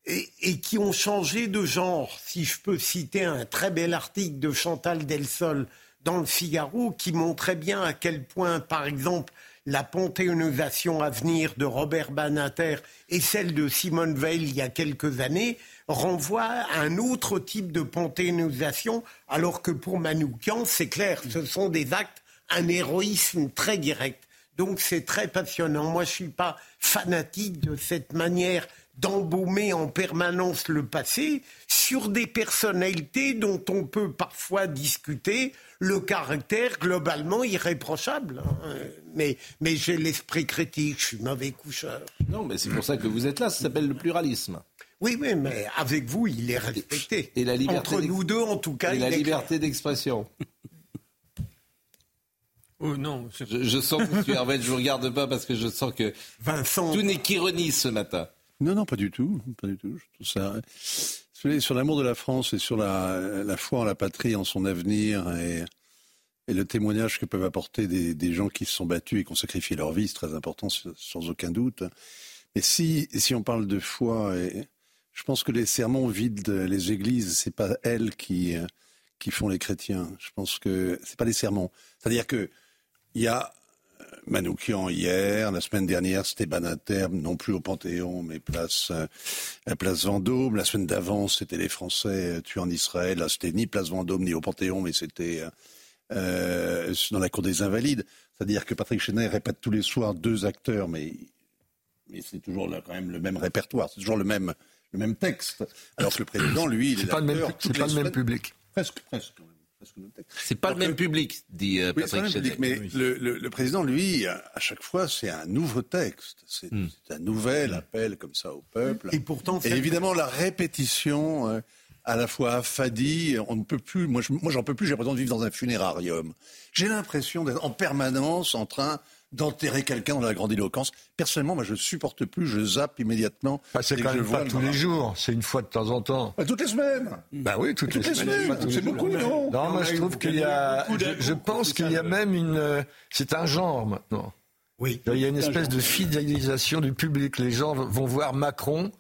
et, et qui ont changé de genre, si je peux citer un très bel article de Chantal Delsol dans le Figaro qui montrait bien à quel point, par exemple, la panthéonisation à venir de Robert Banater et celle de Simone Veil il y a quelques années renvoient à un autre type de panthéonisation, alors que pour Manoukian, c'est clair, ce sont des actes, un héroïsme très direct. Donc c'est très passionnant. Moi, je suis pas fanatique de cette manière d'embaumer en permanence le passé sur des personnalités dont on peut parfois discuter le caractère globalement irréprochable. hein. Mais, mais j'ai l'esprit critique, je suis mauvais coucheur. Non, mais c'est pour ça que vous êtes là, ça s'appelle le pluralisme. Oui, oui, mais avec vous, il est respecté. Et la liberté Entre nous deux, en tout cas, Et il la est liberté d'expression. Oh non. Je, je sens que monsieur Hervé, je vous regarde pas parce que je sens que Vincent... tout n'est qu'ironie ce matin. Non, non, pas du tout. Pas du tout. Je trouve ça... Sur l'amour de la France et sur la, la foi en la patrie, en son avenir et, et le témoignage que peuvent apporter des, des gens qui se sont battus et qui ont sacrifié leur vie, c'est très important, sans sans aucun doute. Mais si, si on parle de foi, et, je pense que les sermons vident les églises, c'est pas elles qui, euh, qui font les chrétiens. Je pense que c'est pas les sermons. C'est-à-dire que il y a euh, Manoukian hier, la semaine dernière c'était Banater, non plus au Panthéon, mais place, euh, place Vendôme. La semaine d'avant c'était les Français tués en Israël. Là c'était ni place Vendôme ni au Panthéon, mais c'était dans la cour des Invalides. C'est-à-dire que Patrick Chenet répète tous les soirs deux acteurs, mais, mais c'est toujours quand même le même répertoire, c'est toujours le même, le même texte. Alors que le président, lui, il est C'est pas le même, c'est pas le même public. Presque, presque. quand même, presque le même texte. C'est pas le même public, dit euh, Oui, Patrick public, mais le, le- le président, lui, à à chaque fois, c'est un nouveau texte. C'est Hmm. un nouvel appel comme ça au peuple. Et pourtant, Et évidemment, la répétition, euh, à la fois affadie, on ne peut plus. Moi, je- moi, j'en peux plus. J'ai l'impression de vivre dans un funérarium. J'ai l'impression d'être en permanence en train d'enterrer quelqu'un dans la grandiloquence. Personnellement, moi, je supporte plus. Je zappe immédiatement. Bah, c'est quand même vois pas tous les jours, c'est une fois de temps en temps. Bah, toutes les semaines. Bah oui, toutes, Toutes les, les semaines. C'est beaucoup, non Non, moi je trouve qu'il y a. Je, pense qu'il y a même une. euh, C'est un genre maintenant. Oui. Il y a une espèce de fidélisation du public. Les gens vont voir Macron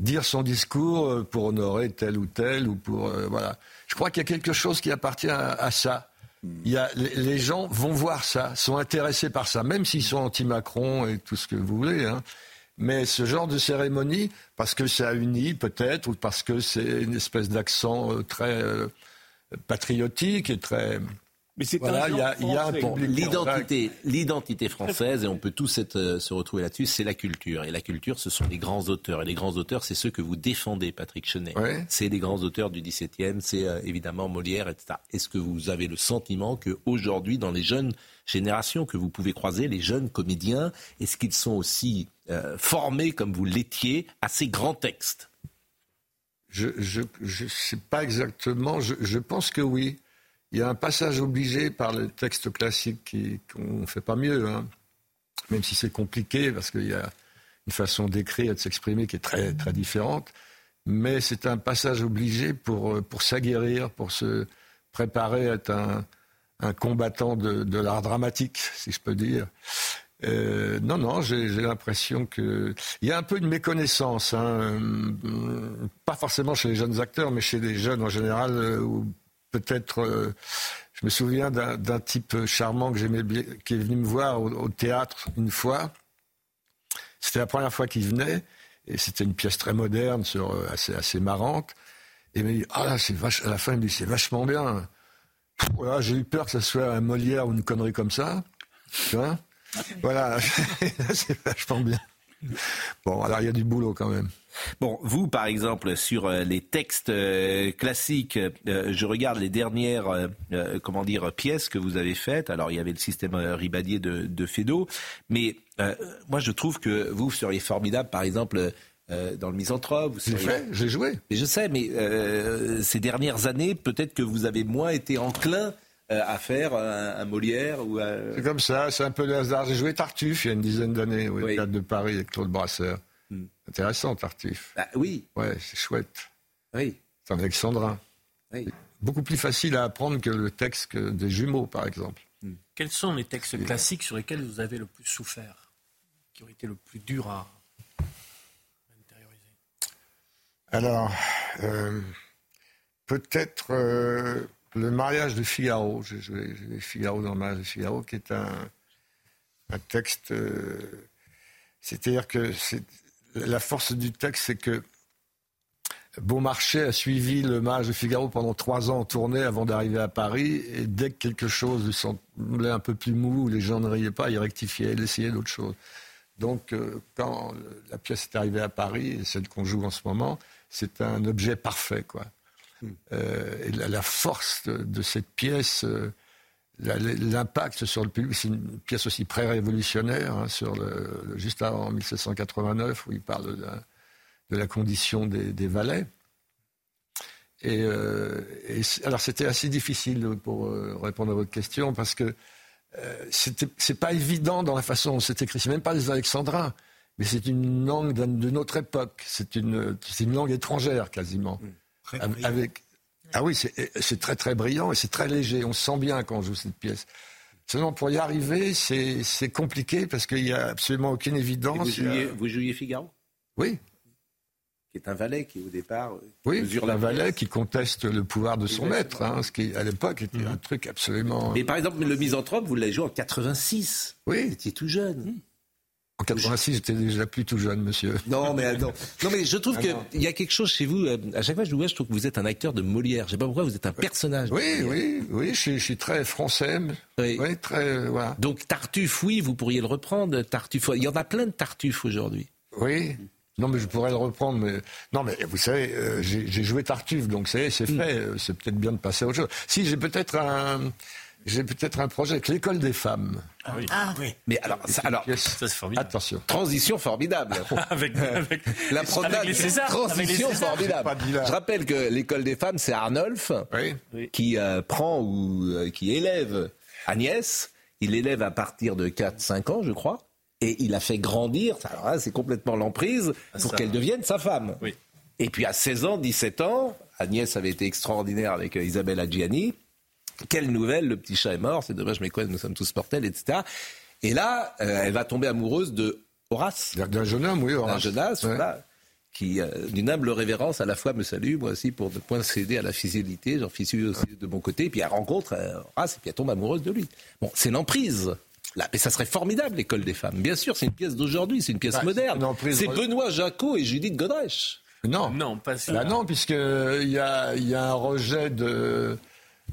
dire son discours euh, pour honorer tel ou tel ou pour euh, voilà. Je crois qu'il y a quelque chose qui appartient à, à ça. Il y a, les, gens vont voir ça, sont intéressés par ça, même s'ils sont anti-Macron et tout ce que vous voulez. hein. Mais ce genre de cérémonie, parce que ça unit peut-être, ou parce que c'est une espèce d'accent euh, très euh, patriotique et très. Mais c'est voilà, un il y a, il y a un public. L'identité, l'identité française, et on peut tous être, euh, se retrouver là-dessus, c'est la culture. Et la culture, ce sont les grands auteurs. Et les grands auteurs, c'est ceux que vous défendez, Patrick Chenet. Ouais. C'est les grands auteurs du XVIIe, c'est euh, évidemment Molière, etc. Est-ce que vous avez le sentiment qu'aujourd'hui, dans les jeunes générations que vous pouvez croiser, les jeunes comédiens, est-ce qu'ils sont aussi euh, formés, comme vous l'étiez, à ces grands textes? Je je je sais pas exactement. Je, je pense que oui. Il y a un passage obligé par le texte classique qu'on ne fait pas mieux, hein. même si c'est compliqué parce qu'il y a une façon d'écrire et de s'exprimer qui est très très différente. Mais c'est un passage obligé pour pour s'aguerrir, pour se préparer à être un un combattant de, de l'art dramatique, si je peux dire. Euh, non, non, j'ai l'impression que il y a un peu de méconnaissance, hein, euh, pas forcément chez les jeunes acteurs, mais chez les jeunes en général, euh, peut-être. euh, je me souviens d'un type charmant que j'aimais bien, qui est venu me voir au, au théâtre une fois. C'était la première fois qu'il venait, et c'était une pièce très moderne, sur, euh, assez, assez marrante. Et il m'a dit, ah là, c'est vache... à la fin, il me dit, c'est vachement bien. Voilà, J'ai eu peur que ça soit un Molière ou une connerie comme ça. Tu vois Voilà, c'est vachement bien. Bon, alors il y a du boulot quand même. Bon, vous, par exemple, sur euh, les textes euh, classiques, euh, je regarde les dernières, comment dire, pièces que vous avez faites. Alors, il y avait le système Ribadier de, de Fédot, mais euh, moi, je trouve que vous seriez formidable, par exemple, euh, dans le misanthrope. Vous J'ai fait, j'ai joué. Mais je sais, mais euh, ces dernières années, peut-être que vous avez moins été enclin à faire un, un Molière ou à... C'est comme ça, c'est un peu le hasard. J'ai joué Tartuffe il y a une dizaine d'années au Théâtre de Paris avec Claude Brasseur. Intéressant, Tartuffe. Bah, oui. Ouais, c'est chouette. Oui. C'est un alexandrin. Oui. Beaucoup plus facile à apprendre que le texte que des jumeaux, par exemple. Quels sont les textes classiques sur lesquels vous avez le plus souffert Qui ont été le plus dur à Alors, euh, peut-être euh, le mariage de Figaro. J'ai joué Figaro dans le mariage de Figaro, qui est un, texte. euh, C'est-à-dire que la force du texte, c'est que Beaumarchais a suivi le mariage de Figaro pendant trois ans en tournée avant d'arriver à Paris. Et dès que quelque chose lui semblait un peu plus mou, les gens ne riaient pas, il rectifiait, il essayait d'autres choses. Donc, euh, quand la pièce est arrivée à Paris, celle qu'on joue en ce moment, c'est un objet parfait, quoi. Euh, la, force de, de cette pièce, euh, l'impact sur le public, c'est une pièce aussi pré-révolutionnaire, hein, juste avant 1789, où il parle de la, de condition des, valets. Et, euh, alors c'était assez difficile pour euh, répondre à votre question parce que c'est pas évident dans la façon dont c'est écrit. C'est même pas des alexandrins, mais c'est une langue d'une autre époque. C'est une, langue étrangère quasiment. Avec, ah oui, c'est très très brillant et c'est très léger. On se sent bien quand on joue cette pièce. Seulement pour y arriver, c'est compliqué parce qu'il n'y a absolument aucune évidence. vous, jouiez, vous jouiez Figaro? Oui. Qui est un valet qui, au départ, euh, Oui, mesure la valet qui conteste le pouvoir de son maître, hein, ce qui à l'époque était un truc absolument. Mais par exemple, le misanthrope, vous l'avez joué en 86. Oui. Vous étiez tout jeune. En 86, j'étais déjà plus tout jeune, monsieur. Non, mais non. Non, mais je trouve Ah qu'il y a quelque chose chez vous. euh, À chaque fois que je vous vois, je trouve que vous êtes un acteur de Molière. Je sais pas pourquoi, vous êtes un personnage. Oui, oui, oui, je, suis- je suis très français. Oui. très. euh, voilà. Donc Tartuffe, oui, vous pourriez le reprendre. Tartuffe, il y en a plein de Tartuffe aujourd'hui. Oui. Non, mais je pourrais le reprendre. Mais non, mais vous savez, euh, j'ai joué Tartuffe, donc c'est c'est Mm. fait. C'est peut-être bien de passer à autre chose. Si j'ai peut-être un, j'ai peut-être un projet avec l'école des femmes. Ah oui. Ah oui. Mais alors, ça, alors Ça, formidable. Attention. transition formidable. avec, avec, La avec promenade, les Césars. avec les transition Césars. formidable. Pas dit là. Je rappelle que l'école des femmes, c'est Arnolphe Oui. qui euh, prend ou euh, qui élève Agnès. Il élève à partir de 4-5 ans, je crois. Et il a fait grandir, alors là, c'est complètement l'emprise, pour ça. qu'elle devienne sa femme. Oui. Et puis à 16 ans, 17 ans, Agnès avait été extraordinaire avec euh, Isabelle Adjiani. Quelle nouvelle, le petit chat est mort, c'est dommage, mais quoi, nous sommes tous mortels, etc. Et là, euh, elle va tomber amoureuse de Horace. D'un jeune homme, oui, D'un Horace. jeune homme, Ouais. voilà, qui, euh, d'une humble révérence, à la fois me salue, moi aussi, pour ne point céder à la fidélité. J'en suis aussi de mon côté. Et puis elle rencontre euh, Horace et puis elle tombe amoureuse de lui. Bon, c'est l'emprise. Là, mais ça serait formidable, l'école des femmes. Bien sûr, c'est une pièce d'aujourd'hui, c'est une pièce Bah, moderne. c'est Benoît Jacot et Judith Godrèche. Non. Non, pas si. Bah non, puisque il y a, y a un rejet de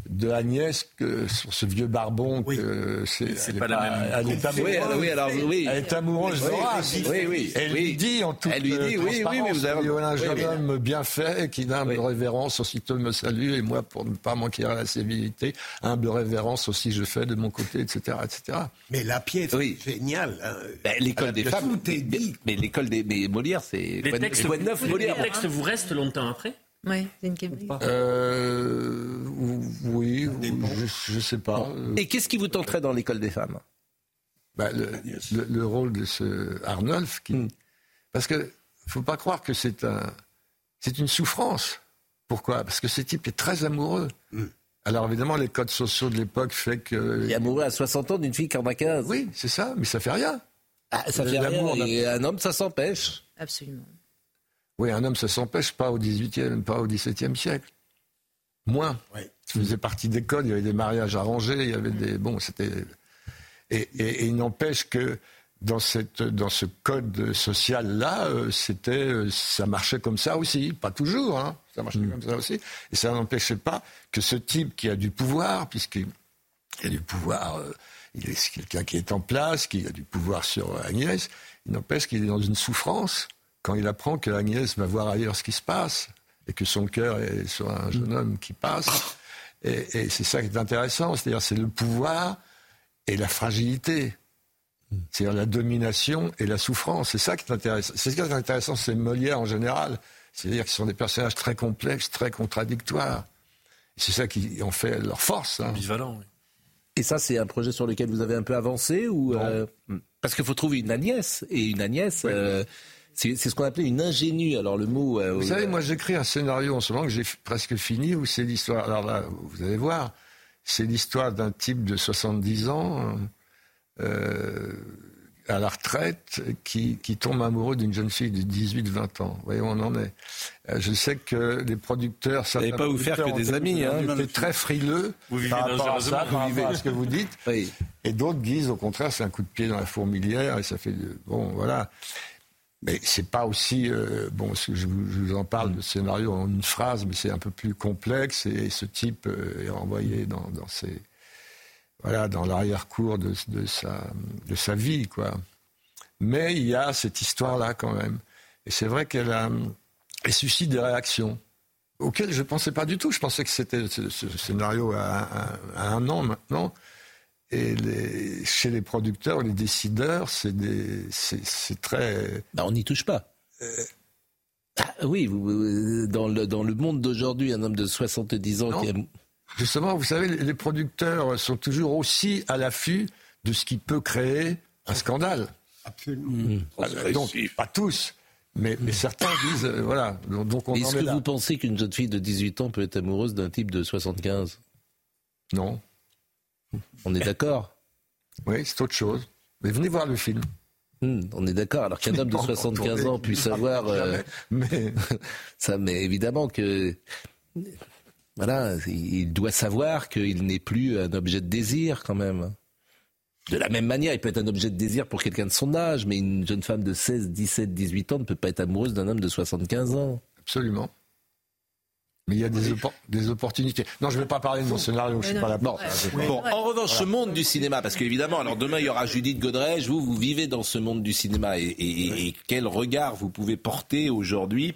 de Agnès que, sur ce vieux barbon que c'est C'est elle est pas la même elle est amoureuse, Oui, alors, oui, elle est amoureuse Oui, d'Horace. oui, oui, Elle lui dit en toute Elle lui dit, euh, oui, oui, oui, transparence, vous avez- il y a un jeune oui. homme bien fait qui d'humble révérence aussitôt me salue et moi pour ne pas manquer à la civilité humble révérence aussi je fais de mon côté etc etc. Mais la pièce Oui. est géniale. hein. Ben, l'école des Tout femmes. est dit. Mais l'école des mais Molière, c'est Les quoi, textes, Molière. les textes vous restent longtemps après Oui, c'est une question. Euh, oui, je, je sais pas. Euh, Et qu'est-ce qui vous tenterait dans l'école des femmes bah, le, le- le rôle de ce Arnolphe, qui, Hmm. parce que faut pas croire que c'est un, c'est une souffrance. Pourquoi? Parce que ce type est très amoureux. Alors évidemment, les codes sociaux de l'époque fait que. Il est amoureux à 60 ans d'une fille qui en a 15. Oui, c'est ça, mais ça fait rien. Ah, ça fait rien. Et un homme, ça s'empêche. Absolument. Oui, un homme, ça s'empêche pas au 18e, pas au 17e siècle. Moins. Ça faisait partie des codes, il y avait des mariages arrangés, il y avait des. Bon, c'était. Et, et- et il n'empêche que dans, cette, dans ce code social-là, euh, c'était, euh, ça marchait comme ça aussi. Pas toujours, hein, ça marchait comme ça aussi. Et ça n'empêchait pas que ce type qui a du pouvoir, puisqu'il il a du pouvoir, euh, il est quelqu'un qui est en place, qui a du pouvoir sur Agnès, il n'empêche qu'il est dans une souffrance quand il apprend que Agnès va voir ailleurs ce qui se passe et que son cœur est sur un jeune homme qui passe. Et, et c'est ça qui est intéressant, c'est-à-dire c'est le pouvoir et la fragilité. C'est-à-dire la domination et la souffrance. C'est ça qui est intéressant. C'est ce qui est intéressant, c'est Molière en général. C'est-à-dire qu'ils sont des personnages très complexes, très contradictoires. C'est ça qui en fait leur force. Hein. Ambivalent, oui. Et ça, c'est un projet sur lequel vous avez un peu avancé ou euh, Parce qu'il faut trouver une Agnès. Et une Agnès, euh, c'est ce qu'on appelait une ingénue. Alors le mot. euh, Vous savez, moi j'écris un scénario en ce moment que j'ai presque fini où c'est l'histoire. Alors là, vous allez voir, c'est l'histoire d'un type de 70 ans euh, à la retraite qui, qui tombe amoureux d'une jeune fille de 18-20 ans. Vous voyez où on en est. Euh, je sais que les producteurs. n'allez certains pas vous faire que des amis, hein. été très frileux Vous vivez par rapport à ça, vous rapport vivez. à ce que vous dites. Et d'autres disent au contraire, c'est un coup de pied dans la fourmilière et ça fait de- bon, voilà. Mais c'est pas aussi euh, bon. Je vous, en parle de scénario en une phrase, mais c'est un peu plus complexe et ce type euh, est envoyé dans, dans voilà dans l'arrière-cour de, sa de sa vie quoi. Mais il y a cette histoire là quand même. Et c'est vrai qu'elle suscite des réactions auxquelles je ne pensais pas du tout. Je pensais que c'était ce, scénario à un an maintenant. Et les- chez les producteurs, les décideurs, c'est des- c'est c'est très. Bah, on n'y touche pas. Ah, oui, dans le, dans le monde d'aujourd'hui, un homme de 70 ans qui a... Justement, vous savez, les producteurs sont toujours aussi à l'affût de ce qui peut créer un scandale. Absolument. Euh, Donc, pas tous, mais, mais certains disent, euh, voilà, donc on en Est-ce est que là. vous pensez qu'une jeune fille de 18 ans peut être amoureuse d'un type de 75 Non. On est d'accord Oui, c'est autre chose. Mais venez voir le film. Hmm, on est d'accord. Alors qu'un homme de Pas encore 75 tourné. ans puisse avoir... euh, Mais... ça, mais évidemment que... Voilà, il doit savoir qu'il n'est plus un objet de désir quand même. De la même manière, il peut être un objet de désir pour quelqu'un de son âge, mais une jeune femme de 16, 17, 18 ans ne peut pas être amoureuse d'un homme de 75 ans. Absolument. Mais il y a des, oppor- des opportunités. Non, je ne vais pas parler de mon scénario, je ne suis pas là Bon, pour ça. Bon, en revanche, ce monde du cinéma, parce qu'évidemment, alors demain il y aura Judith Godrèche, vous, vous vivez dans ce monde du cinéma et, et- et quel regard vous pouvez porter aujourd'hui?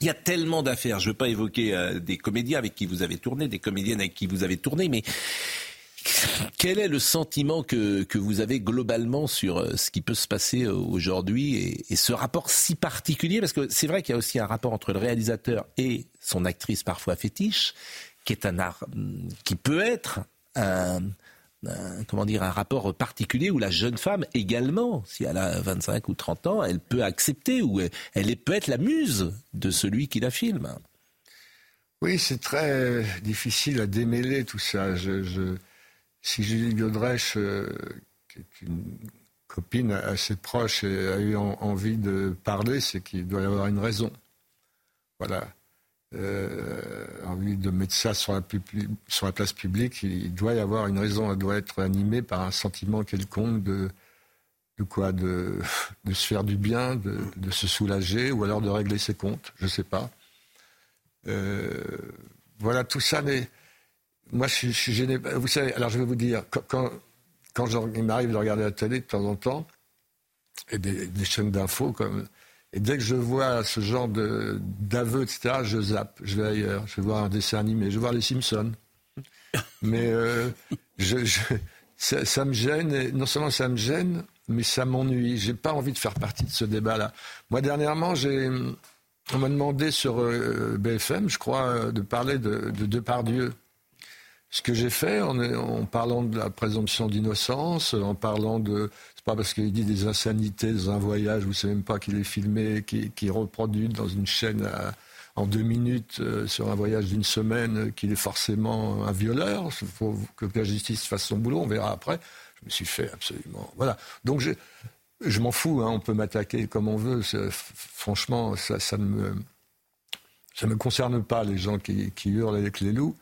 Il y a tellement d'affaires. Je ne veux pas évoquer euh, des comédiens avec qui vous avez tourné, des comédiennes avec qui vous avez tourné, mais quel est le sentiment que, que vous avez globalement sur euh, ce qui peut se passer euh, aujourd'hui et, ce rapport si particulier? Parce que c'est vrai qu'il y a aussi un rapport entre le réalisateur et son actrice parfois fétiche, qui est un art, hum, qui peut être un, comment dire, un rapport particulier où la jeune femme également, si elle a 25 ou 30 ans, elle peut accepter ou elle, peut être la muse de celui qui la filme. Oui, c'est très difficile à démêler tout ça. Si Julie Godrèche, euh, qui est une copine assez proche, a eu en- envie de parler, c'est qu'il doit y avoir une raison. Voilà. Euh, envie de mettre ça sur la, place publique, il doit y avoir une raison. Elle doit être animée par un sentiment quelconque de, quoi de, se faire du bien, de, de se soulager, ou alors de régler ses comptes. Je ne sais pas. Euh, voilà, tout ça, mais moi, je, suis- gêné. Vous savez, alors je vais vous dire, quand, quand, il m'arrive de regarder la télé de temps en temps, et des, chaînes d'infos, et dès que je vois ce genre de- d'aveux, etc., je zappe, je vais ailleurs, je vais voir un dessin animé, je vais voir les Simpsons. Mais euh, ça, me gêne, et non seulement ça me gêne, mais ça m'ennuie. J'ai pas envie de faire partie de ce débat-là. Moi, dernièrement, on m'a demandé sur euh, BFM, je crois, euh, de parler de, de Depardieu. Ce que j'ai fait en, parlant de la présomption d'innocence, en parlant de. C'est pas parce qu'il dit des insanités dans un voyage, vous savez même pas qu'il est filmé, qui, qui est reproduit dans une chaîne en deux minutes euh, sur un voyage d'une semaine, euh, qu'il est forcément un violeur. Il faut que la justice fasse son boulot, on verra après. Je me suis fait absolument. Voilà. Donc je, m'en fous, hein, on peut m'attaquer comme on veut. Franchement, ça, ne me, ça concerne pas, les gens qui hurlent avec les loups.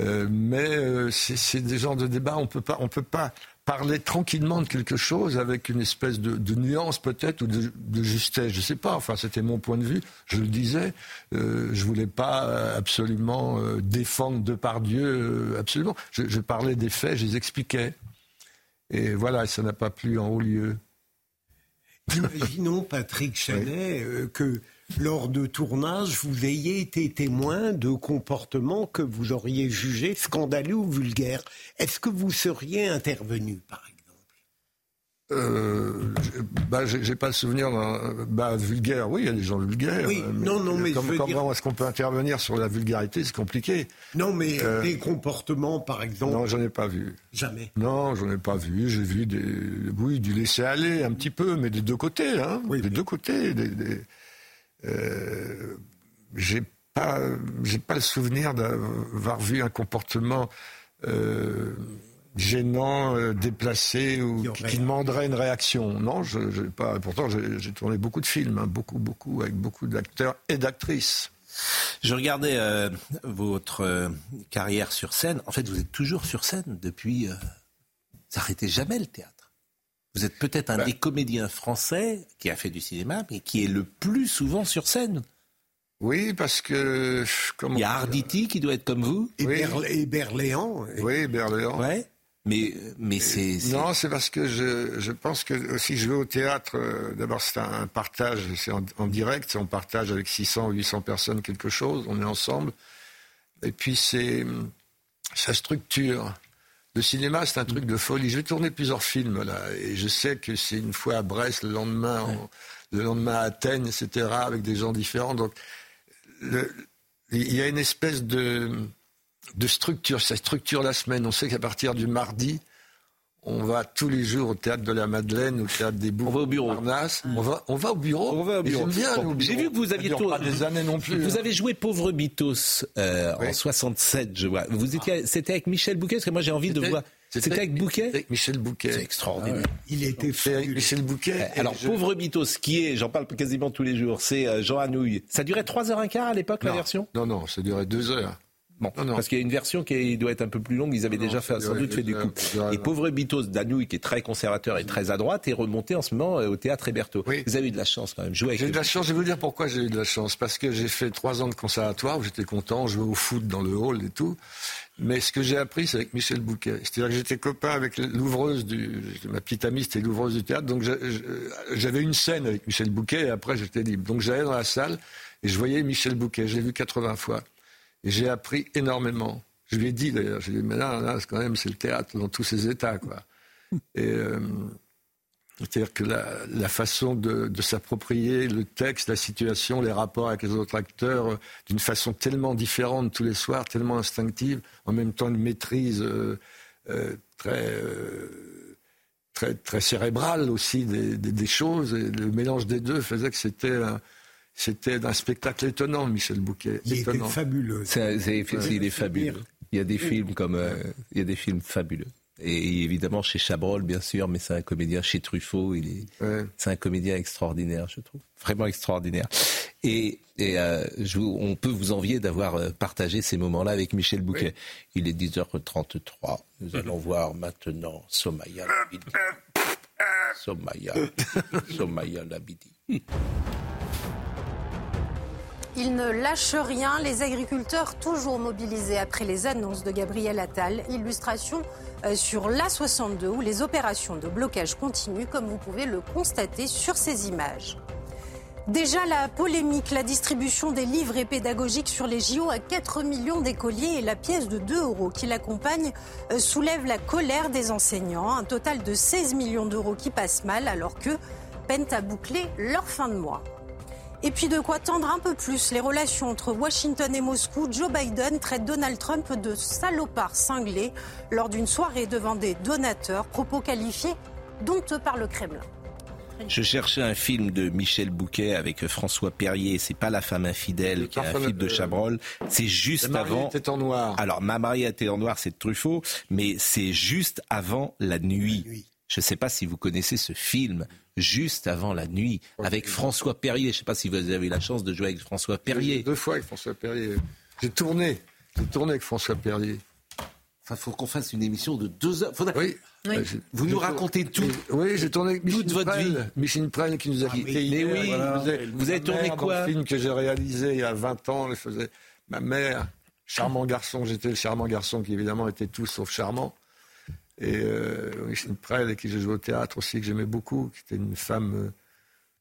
Euh, mais euh, c'est des genres de débats, on peut pas, on peut pas parler tranquillement de quelque chose avec une espèce de, de nuance peut-être ou de, de justesse, je sais pas. Enfin, c'était mon point de vue. Je le disais, euh, je voulais pas euh, absolument défendre Depardieu, euh, absolument. Je, je parlais des faits, je les expliquais. Et voilà, ça n'a pas plu en haut lieu. Imaginons, Patrick Chanet, que lors de tournage, vous ayez été témoin de comportements que vous auriez jugés scandaleux ou vulgaires. Est-ce que vous seriez intervenu, par exemple? Euh, bah, j'ai pas le souvenir d'un bah, vulgaire. Oui, il y a des gens vulgaires. Oui, non, non, mais comment est-ce qu'on peut intervenir sur la vulgarité C'est compliqué. Non, mais euh, des comportements, par exemple. Non, j'en ai pas vu. Jamais. Non, j'en ai pas vu. J'ai vu des, oui, du laisser aller un petit peu, mais des deux côtés, hein. Oui, des deux côtés. Des, euh, j'ai pas, j'ai pas le souvenir d'avoir vu un comportement. Euh, gênant, euh, déplacé ou qui, demanderait une réaction. Non, je, pas. Pourtant, j'ai tourné beaucoup de films, hein, beaucoup, beaucoup, avec beaucoup d'acteurs et d'actrices. Je regardais euh, votre euh, carrière sur scène. En fait, vous êtes toujours sur scène depuis. vous n'arrêtez jamais le théâtre. Vous êtes peut-être un ben. des comédiens français qui a fait du cinéma, mais qui est le plus souvent sur scène. Oui, parce que. Il y a Arditi qui doit être comme vous. Et, Berléand. Oui, Berléand. Ouais. Mais, mais c'est. Non, c'est parce que je, je pense que si je vais au théâtre, euh, d'abord c'est un partage, c'est en, direct, on partage avec 600 ou 800 personnes quelque chose, on est ensemble. Et puis c'est sa structure. Le cinéma, c'est un truc de folie. Je vais tourner plusieurs films là, et je sais que c'est une fois à Brest, le lendemain, le lendemain à Athènes, etc., avec des gens différents. Donc, il y a une espèce de de structure. Ça structure la semaine. On sait qu'à partir du mardi, on va tous les jours au théâtre de la Madeleine, au théâtre des Bouffes. On va au bureau. On va, on va au bureau. On va au bureau. J'ai vu que vous aviez pas des années non plus. Vous hein. avez joué Pauvre Bitos euh, en 67, je vois. Vous étiez, c'était avec Michel Bouquet, parce que moi j'ai envie de voir. C'était avec Bouquet? Avec Michel Bouquet. C'est extraordinaire. Il était fait avec Michel Bouquet. Euh, alors, Pauvre Bitos, qui est, j'en parle quasiment tous les jours, c'est euh, Jean Anouilh. Ça durait 3h15 à l'époque, la version? Non, non, ça durait 2 heures. Bon, parce qu'il y a une version qui doit être un peu plus longue. Ils avaient déjà fait, sans doute fait du coup. Et Pauvre Bitos d'Anouilh, qui est très conservateur et très à droite, est remonté en ce moment euh, au théâtre Héberto. Vous avez eu de la chance quand même. J'ai eu de la chance. Je vais vous dire pourquoi j'ai eu de la chance. Parce que j'ai fait trois ans de conservatoire où j'étais content, je jouais au foot dans le hall et tout. Mais ce que j'ai appris, c'est avec Michel Bouquet. C'est-à-dire que j'étais copain avec l'ouvreuse du, ma petite amie, c'était l'ouvreuse du théâtre. Donc j'avais une scène avec Michel Bouquet et après j'étais libre. Donc j'allais dans la salle et je voyais Michel Bouquet. J'ai vu 80 fois. Et j'ai appris énormément. Je lui ai dit d'ailleurs, je lui ai dit, mais là, là quand même, c'est le théâtre dans tous ses états, quoi. Et euh, c'est-à-dire que la, la façon de, de s'approprier le texte, la situation, les rapports avec les autres acteurs, euh, d'une façon tellement différente tous les soirs, tellement instinctive, en même temps une maîtrise euh, très, très, très cérébrale aussi des, des, des, choses. Et le mélange des deux faisait que c'était c'était un spectacle étonnant, Michel Bouquet. Il était fabuleux. C'est, il est fabuleux. Il y a des films comme, euh, il y a des films fabuleux. Et évidemment chez Chabrol, bien sûr, mais c'est un comédien chez Truffaut. Il est, c'est un comédien extraordinaire, je trouve, vraiment extraordinaire. Et, et euh, je, on peut vous envier d'avoir euh, partagé ces moments-là avec Michel Bouquet. Il est 10h33. Nous allons voir maintenant Somaya Labidi. Somaya, Somaya Labidi. Ils ne lâchent rien, les agriculteurs toujours mobilisés après les annonces de Gabriel Attal. Illustration euh, sur l'A62 où les opérations de blocage continuent, comme vous pouvez le constater sur ces images. Déjà la polémique, la distribution des livres et pédagogiques sur les JO à 4 millions d'écoliers et la pièce de 2 euros qui l'accompagne euh, soulève la colère des enseignants. Un total de 16 millions d'euros qui passent mal alors que peinent à boucler leur fin de mois. Et puis de quoi tendre un peu plus les relations entre Washington et Moscou. Joe Biden traite Donald Trump de salopard cinglé lors d'une soirée devant des donateurs, propos qualifiés d'honteux par le Kremlin. Je cherchais un film de Michel Bouquet avec François Perrier. C'est pas La femme infidèle, qui est un film de Chabrol. C'est juste avant. Était en noir. Alors, Ma mariée était en noir, c'est de Truffaut, mais c'est juste avant la nuit. Je ne sais pas si vous connaissez ce film, juste avant la nuit, avec François Perrier. Je ne sais pas si vous avez eu la chance de jouer avec François Perrier. Deux fois avec François Perrier. J'ai tourné. J'ai tourné avec François Perrier. Enfin, faut qu'on fasse une émission de deux heures. Oui. Euh, vous nous racontez tout. Oui, j'ai tourné avec toute votre vie. Michel Prel qui nous a ah, quittés. Mais oui, vous avez, tourné quoi Un film que j'ai réalisé il y a 20 ans. Je faisais ma mère, charmant garçon. J'étais le charmant garçon qui évidemment était tout sauf charmant. Et euh, Michel Prel, avec qui j'ai joué au théâtre aussi, que j'aimais beaucoup, qui était une femme, euh,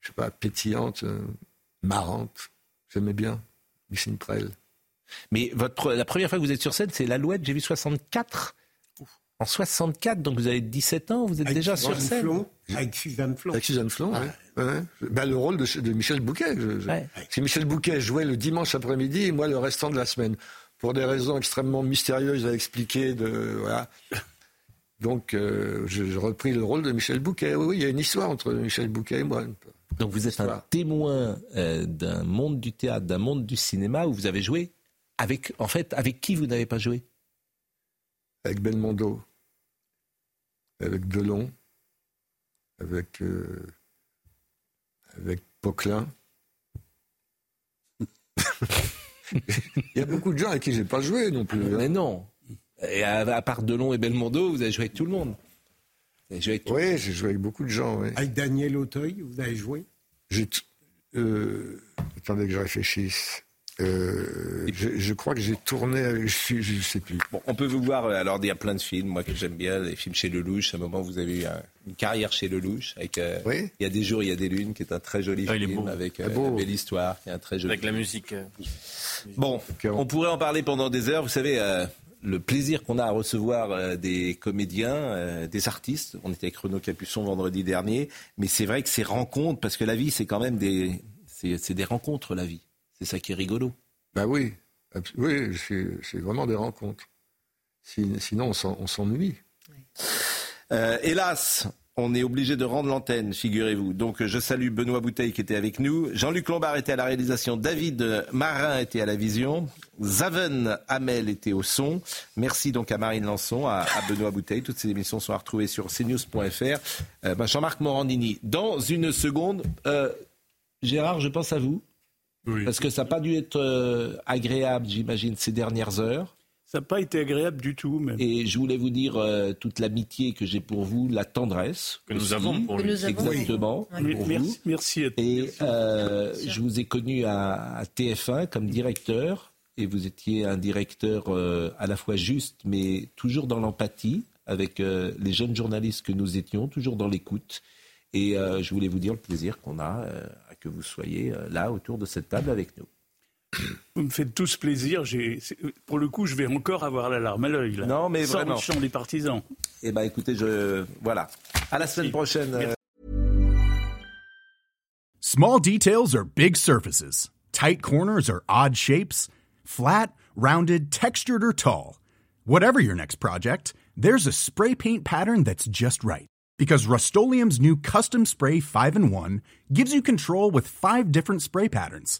je sais pas, pétillante, euh, marrante. J'aimais bien Michel Prel. Mais votre, la première fois que vous êtes sur scène, c'est l'Alouette, j'ai vu 64. En 64, donc vous avez 17 ans, vous êtes déjà sur scène. Avec Suzanne Flon. Avec Suzanne Flon, oui. Ben, le rôle de, de Michel Bouquet. Je, Michel Bouquet jouait le dimanche après-midi et moi le restant de la semaine. Pour des raisons extrêmement mystérieuses à expliquer. De, voilà. Donc, euh, j'ai repris le rôle de Michel Bouquet. Oui, oui, il y a une histoire entre Michel Bouquet et moi. Donc, vous êtes un témoin euh, d'un monde du théâtre, d'un monde du cinéma où vous avez joué avec, en fait, avec qui vous n'avez pas joué? Avec Belmondo, avec Delon, avec, euh, avec Poquelin. Il y a beaucoup de gens avec qui j'ai pas joué non plus. Mais non. Et à, part Delon et Belmondo, vous avez joué avec tout le monde. oui, j'ai joué avec beaucoup de gens. Avec Daniel Auteuil, vous avez joué euh, Attendez que je réfléchisse. Euh, je, crois que j'ai tourné, je, je, sais plus. Bon, on peut vous voir. Euh, alors, il y a plein de films, moi que j'aime bien, les films chez Lelouch. À un moment, vous avez eu une carrière chez Lelouch. Avec, Il y a des jours, il y a des lunes, qui est un très joli ah, film avec une belle histoire, qui est un très joli. Avec la musique. Bon, on pourrait en parler pendant des heures. Vous savez, le plaisir qu'on a à recevoir euh, des comédiens, euh, des artistes. On était avec Renaud Capuçon vendredi dernier, mais c'est vrai que ces rencontres, parce que la vie, c'est quand même des, c'est des rencontres, la vie. C'est ça qui est rigolo. Ben oui, oui, c'est vraiment des rencontres. Sinon, on s'ennuie. Euh, hélas, on est obligé de rendre l'antenne, figurez-vous. Donc je salue Benoît Bouteille qui était avec nous. Jean-Luc Lombard était à la réalisation. David Marin était à la vision. Zaven Hamel était au son. Merci donc à Marine Lançon, à, Benoît Bouteille. Toutes ces émissions sont à retrouver sur cnews.fr. Euh, ben, Jean-Marc Morandini. Dans une seconde, euh, Gérard, je pense à vous. Parce que ça n'a pas dû être euh, agréable, j'imagine, ces dernières heures. Ça n'a pas été agréable du tout. Même. Et je voulais vous dire euh, toute l'amitié que j'ai pour vous, la tendresse. Que nous avons pour lui. Exactement. merci, merci, à Et euh, je vous ai connu à, TF1 comme directeur. Et vous étiez un directeur euh, à la fois juste, mais toujours dans l'empathie avec les jeunes journalistes que nous étions, toujours dans l'écoute. Et je voulais vous dire le plaisir qu'on a à que vous soyez là autour de cette table avec nous. Vous me faites tous plaisir. Pour le coup, je vais encore avoir la larme à l'œil. Non, mais Sans vraiment. le chant des partisans. Eh bien, écoutez, je... voilà. À la semaine prochaine. Small details are big surfaces. Tight corners are odd shapes. Flat, rounded, textured or tall. Whatever your next project, there's a spray paint pattern that's just right. Because Rust-Oleum's new Custom Spray 5 and 1 gives you control with five different spray patterns